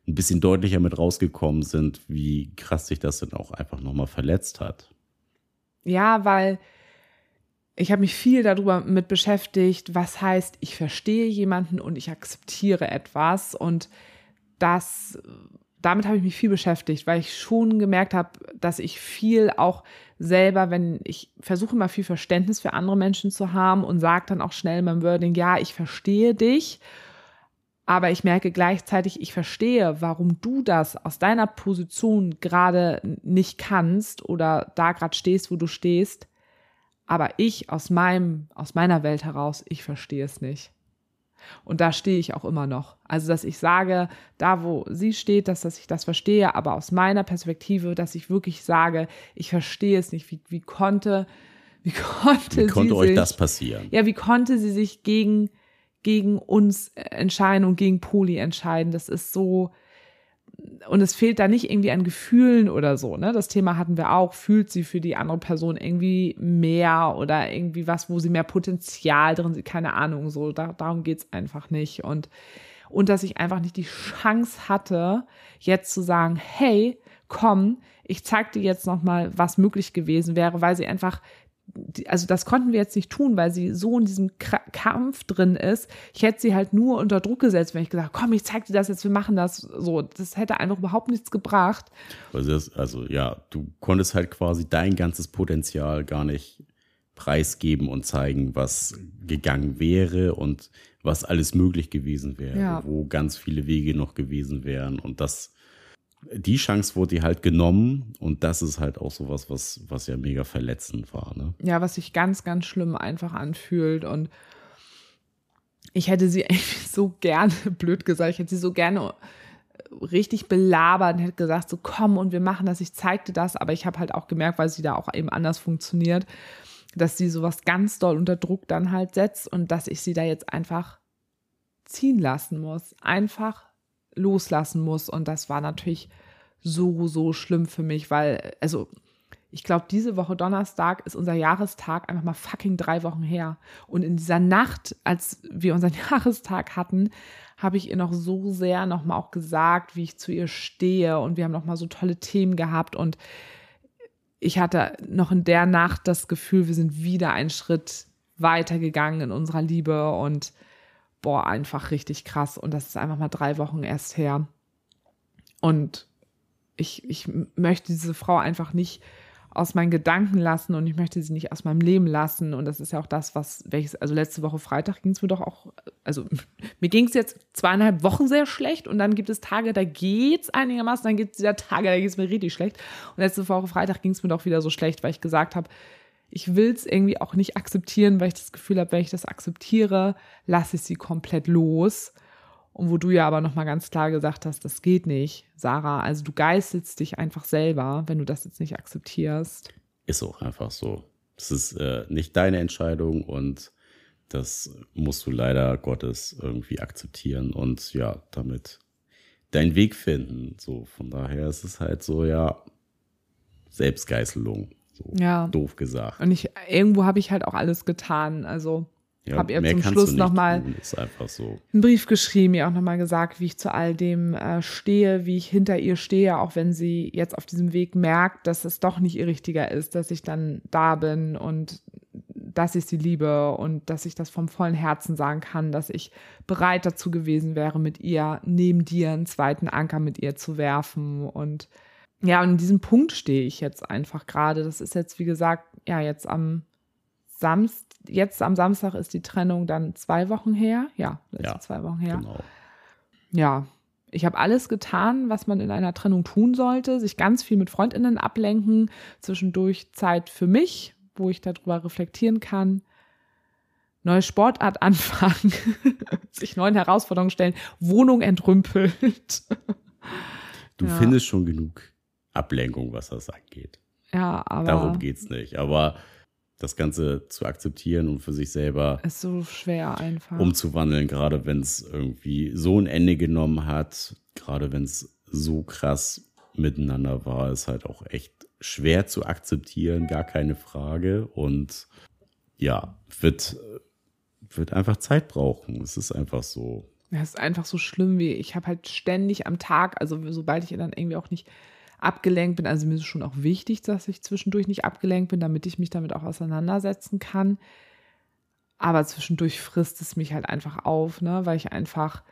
ein bisschen deutlicher mit rausgekommen sind, wie krass sich das dann auch einfach nochmal verletzt hat. Ja, weil ich habe mich viel darüber mit beschäftigt, was heißt, ich verstehe jemanden und ich akzeptiere etwas und das damit habe ich mich viel beschäftigt, weil ich schon gemerkt habe, dass ich viel auch selber, wenn ich versuche immer viel Verständnis für andere Menschen zu haben und sage dann auch schnell beim Wording, ja, ich verstehe dich, aber ich merke gleichzeitig, ich verstehe, warum du das aus deiner Position gerade nicht kannst oder da gerade stehst, wo du stehst, aber ich aus meinem, aus meiner Welt heraus, ich verstehe es nicht. Und da stehe ich auch immer noch. Also, dass ich sage, da wo sie steht, dass, dass ich das verstehe, aber aus meiner Perspektive, dass ich wirklich sage, ich verstehe es nicht. Wie, wie konnte, wie konnte, wie konnte sie euch sich, das passieren? Ja, wie konnte sie sich gegen, gegen uns entscheiden und gegen Poli entscheiden? Das ist so, und es fehlt da nicht irgendwie an Gefühlen oder so, ne? Das Thema hatten wir auch. Fühlt sie für die andere Person irgendwie mehr oder irgendwie was, wo sie mehr Potenzial drin sieht? Keine Ahnung, so. Da, darum geht's einfach nicht. Und, und dass ich einfach nicht die Chance hatte, jetzt zu sagen, hey, komm, ich zeig dir jetzt noch mal, was möglich gewesen wäre, weil sie einfach also das konnten wir jetzt nicht tun, weil sie so in diesem Kampf drin ist. Ich hätte sie halt nur unter Druck gesetzt, wenn ich gesagt, komm, ich zeig dir das jetzt, wir machen das so. Das hätte einfach überhaupt nichts gebracht. Also, das, also ja, du konntest halt quasi dein ganzes Potenzial gar nicht preisgeben und zeigen, was gegangen wäre und was alles möglich gewesen wäre, ja. wo ganz viele Wege noch gewesen wären und das die Chance wurde dir halt genommen und das ist halt auch sowas, was, was ja mega verletzend war. Ne? Ja, was sich ganz, ganz schlimm einfach anfühlt und ich hätte sie so gerne, blöd gesagt, ich hätte sie so gerne richtig belabert und hätte gesagt, so komm und wir machen das, ich zeig dir das, aber ich habe halt auch gemerkt, weil sie da auch eben anders funktioniert, dass sie sowas ganz doll unter Druck dann halt setzt und dass ich sie da jetzt einfach ziehen lassen muss. Einfach loslassen muss. Und das war natürlich so, so schlimm für mich, weil, also, ich glaube, diese Woche Donnerstag ist unser Jahrestag einfach mal fucking drei Wochen her. Und in dieser Nacht, als wir unseren Jahrestag hatten, habe ich ihr noch so sehr nochmal auch gesagt, wie ich zu ihr stehe. Und wir haben nochmal so tolle Themen gehabt. Und ich hatte noch in der Nacht das Gefühl, wir sind wieder einen Schritt weitergegangen in unserer Liebe. Und boah, einfach richtig krass. Und das ist einfach mal drei Wochen erst her. Und ich, ich möchte diese Frau einfach nicht aus meinen Gedanken lassen und ich möchte sie nicht aus meinem Leben lassen. Und das ist ja auch das, was, welches, also letzte Woche Freitag ging es mir doch auch, also mir ging es jetzt zweieinhalb Wochen sehr schlecht und dann gibt es Tage, da geht es einigermaßen, dann gibt es wieder Tage, da geht es mir richtig schlecht. Und letzte Woche Freitag ging es mir doch wieder so schlecht, weil ich gesagt habe, ich will es irgendwie auch nicht akzeptieren, weil ich das Gefühl habe, wenn ich das akzeptiere, lasse ich sie komplett los. Und wo du ja aber nochmal ganz klar gesagt hast, das geht nicht, Sarah. Also du geißelst dich einfach selber, wenn du das jetzt nicht akzeptierst. Ist auch einfach so. Es ist äh, nicht deine Entscheidung und das musst du leider Gottes irgendwie akzeptieren und ja, damit deinen Weg finden. So, von daher ist es halt so, ja, Selbstgeißelung. So ja. doof gesagt. Und ich, irgendwo habe ich halt auch alles getan. Also ja, habe ihr zum Schluss nochmal so. einen Brief geschrieben, ihr auch nochmal gesagt, wie ich zu all dem äh, stehe, wie ich hinter ihr stehe, auch wenn sie jetzt auf diesem Weg merkt, dass es doch nicht ihr richtiger ist, dass ich dann da bin und dass ich sie liebe und dass ich das vom vollen Herzen sagen kann, dass ich bereit dazu gewesen wäre, mit ihr neben dir einen zweiten Anker mit ihr zu werfen und ja, und in diesem Punkt stehe ich jetzt einfach gerade. Das ist jetzt, wie gesagt, ja, jetzt am Samstag, jetzt am Samstag ist die Trennung dann zwei Wochen her. Ja, das ja, ist zwei Wochen her. Genau. Ja, ich habe alles getan, was man in einer Trennung tun sollte. Sich ganz viel mit Freundinnen ablenken, zwischendurch Zeit für mich, wo ich darüber reflektieren kann. Neue Sportart anfangen, sich neuen Herausforderungen stellen, Wohnung entrümpelt. Du ja. findest schon genug Ablenkung, was das angeht. Ja, aber. Darum geht es nicht. Aber das Ganze zu akzeptieren und für sich selber ist so schwer einfach umzuwandeln, gerade wenn es irgendwie so ein Ende genommen hat, gerade wenn es so krass miteinander war, ist halt auch echt schwer zu akzeptieren, gar keine Frage. Und ja, wird, wird einfach Zeit brauchen. Es ist einfach so. Ja, es ist einfach so schlimm wie ich habe halt ständig am Tag, also sobald ich dann irgendwie auch nicht abgelenkt bin. Also mir ist es schon auch wichtig, dass ich zwischendurch nicht abgelenkt bin, damit ich mich damit auch auseinandersetzen kann. Aber zwischendurch frisst es mich halt einfach auf, ne, weil ich einfach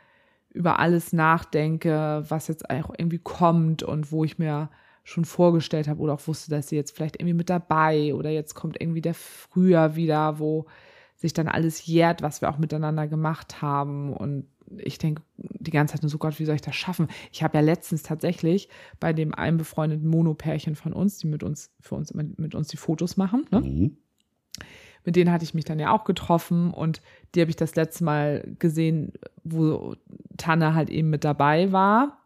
über alles nachdenke, was jetzt auch irgendwie kommt und wo ich mir schon vorgestellt habe oder auch wusste, dass sie jetzt vielleicht irgendwie mit dabei oder jetzt kommt irgendwie der Frühjahr wieder, wo sich dann alles jährt, was wir auch miteinander gemacht haben und ich denke die ganze Zeit nur so, Gott, wie soll ich das schaffen? Ich habe ja letztens tatsächlich bei dem einen befreundeten Monopärchen von uns, die mit uns, für uns mit uns die Fotos machen, ne? mhm. mit denen hatte ich mich dann ja auch getroffen und die habe ich das letzte Mal gesehen, wo Tanne halt eben mit dabei war,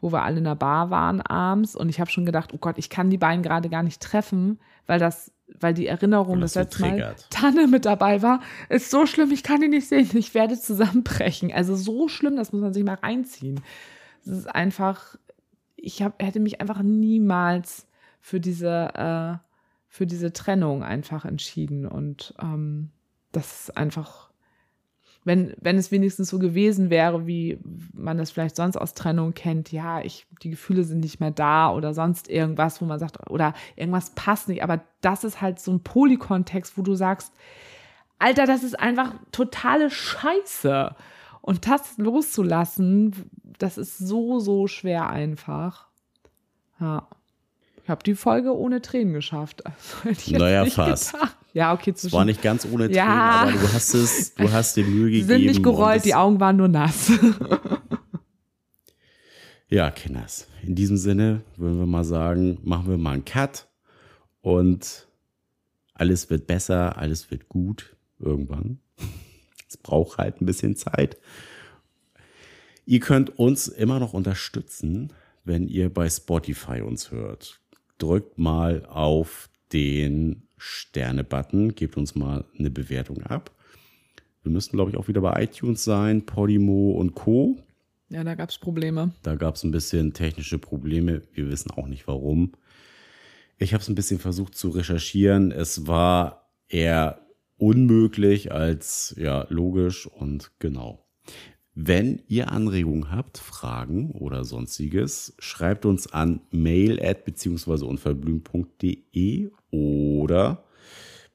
wo wir alle in der Bar waren abends und ich habe schon gedacht, oh Gott, ich kann die beiden gerade gar nicht treffen, weil das weil die Erinnerung, dass letzte Mal Tanne mit dabei war, ist so schlimm, ich kann ihn nicht sehen, ich werde zusammenbrechen. Also so schlimm, das muss man sich mal reinziehen. Es ist einfach, ich hab, hätte mich einfach niemals für diese, äh, für diese Trennung einfach entschieden. Und ähm, das ist einfach, wenn, wenn es wenigstens so gewesen wäre, wie man das vielleicht sonst aus Trennung kennt, ja, ich, die Gefühle sind nicht mehr da oder sonst irgendwas, wo man sagt, oder irgendwas passt nicht. Aber das ist halt so ein Polykontext, wo du sagst, Alter, das ist einfach totale Scheiße. Und das loszulassen, das ist so, so schwer einfach. Ja. Ich habe die Folge ohne Tränen geschafft. Also, naja, fast. Gedacht. Ja, okay, zwischen. War nicht ganz ohne Tränen, ja. aber du hast es, du hast dir Mühe gegeben. Sind nicht gerollt, die Augen waren nur nass. ja, Kinders. In diesem Sinne würden wir mal sagen, machen wir mal einen Cut und alles wird besser, alles wird gut irgendwann. Es braucht halt ein bisschen Zeit. Ihr könnt uns immer noch unterstützen, wenn ihr bei Spotify uns hört. Drückt mal auf den Sterne-Button, gebt uns mal eine Bewertung ab. Wir müssten, glaube ich, auch wieder bei iTunes sein, Podimo und Co. Ja, da gab es Probleme. Da gab es ein bisschen technische Probleme. Wir wissen auch nicht warum. Ich habe es ein bisschen versucht zu recherchieren. Es war eher unmöglich als ja logisch und genau. Wenn ihr Anregungen habt, Fragen oder sonstiges, schreibt uns an mail at beziehungsweise unverblümt.de oder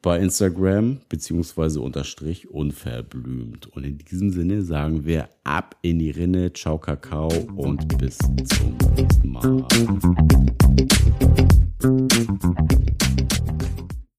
bei Instagram beziehungsweise unterstrich unverblümt. Und in diesem Sinne sagen wir ab in die Rinne, ciao Kakao und bis zum nächsten Mal.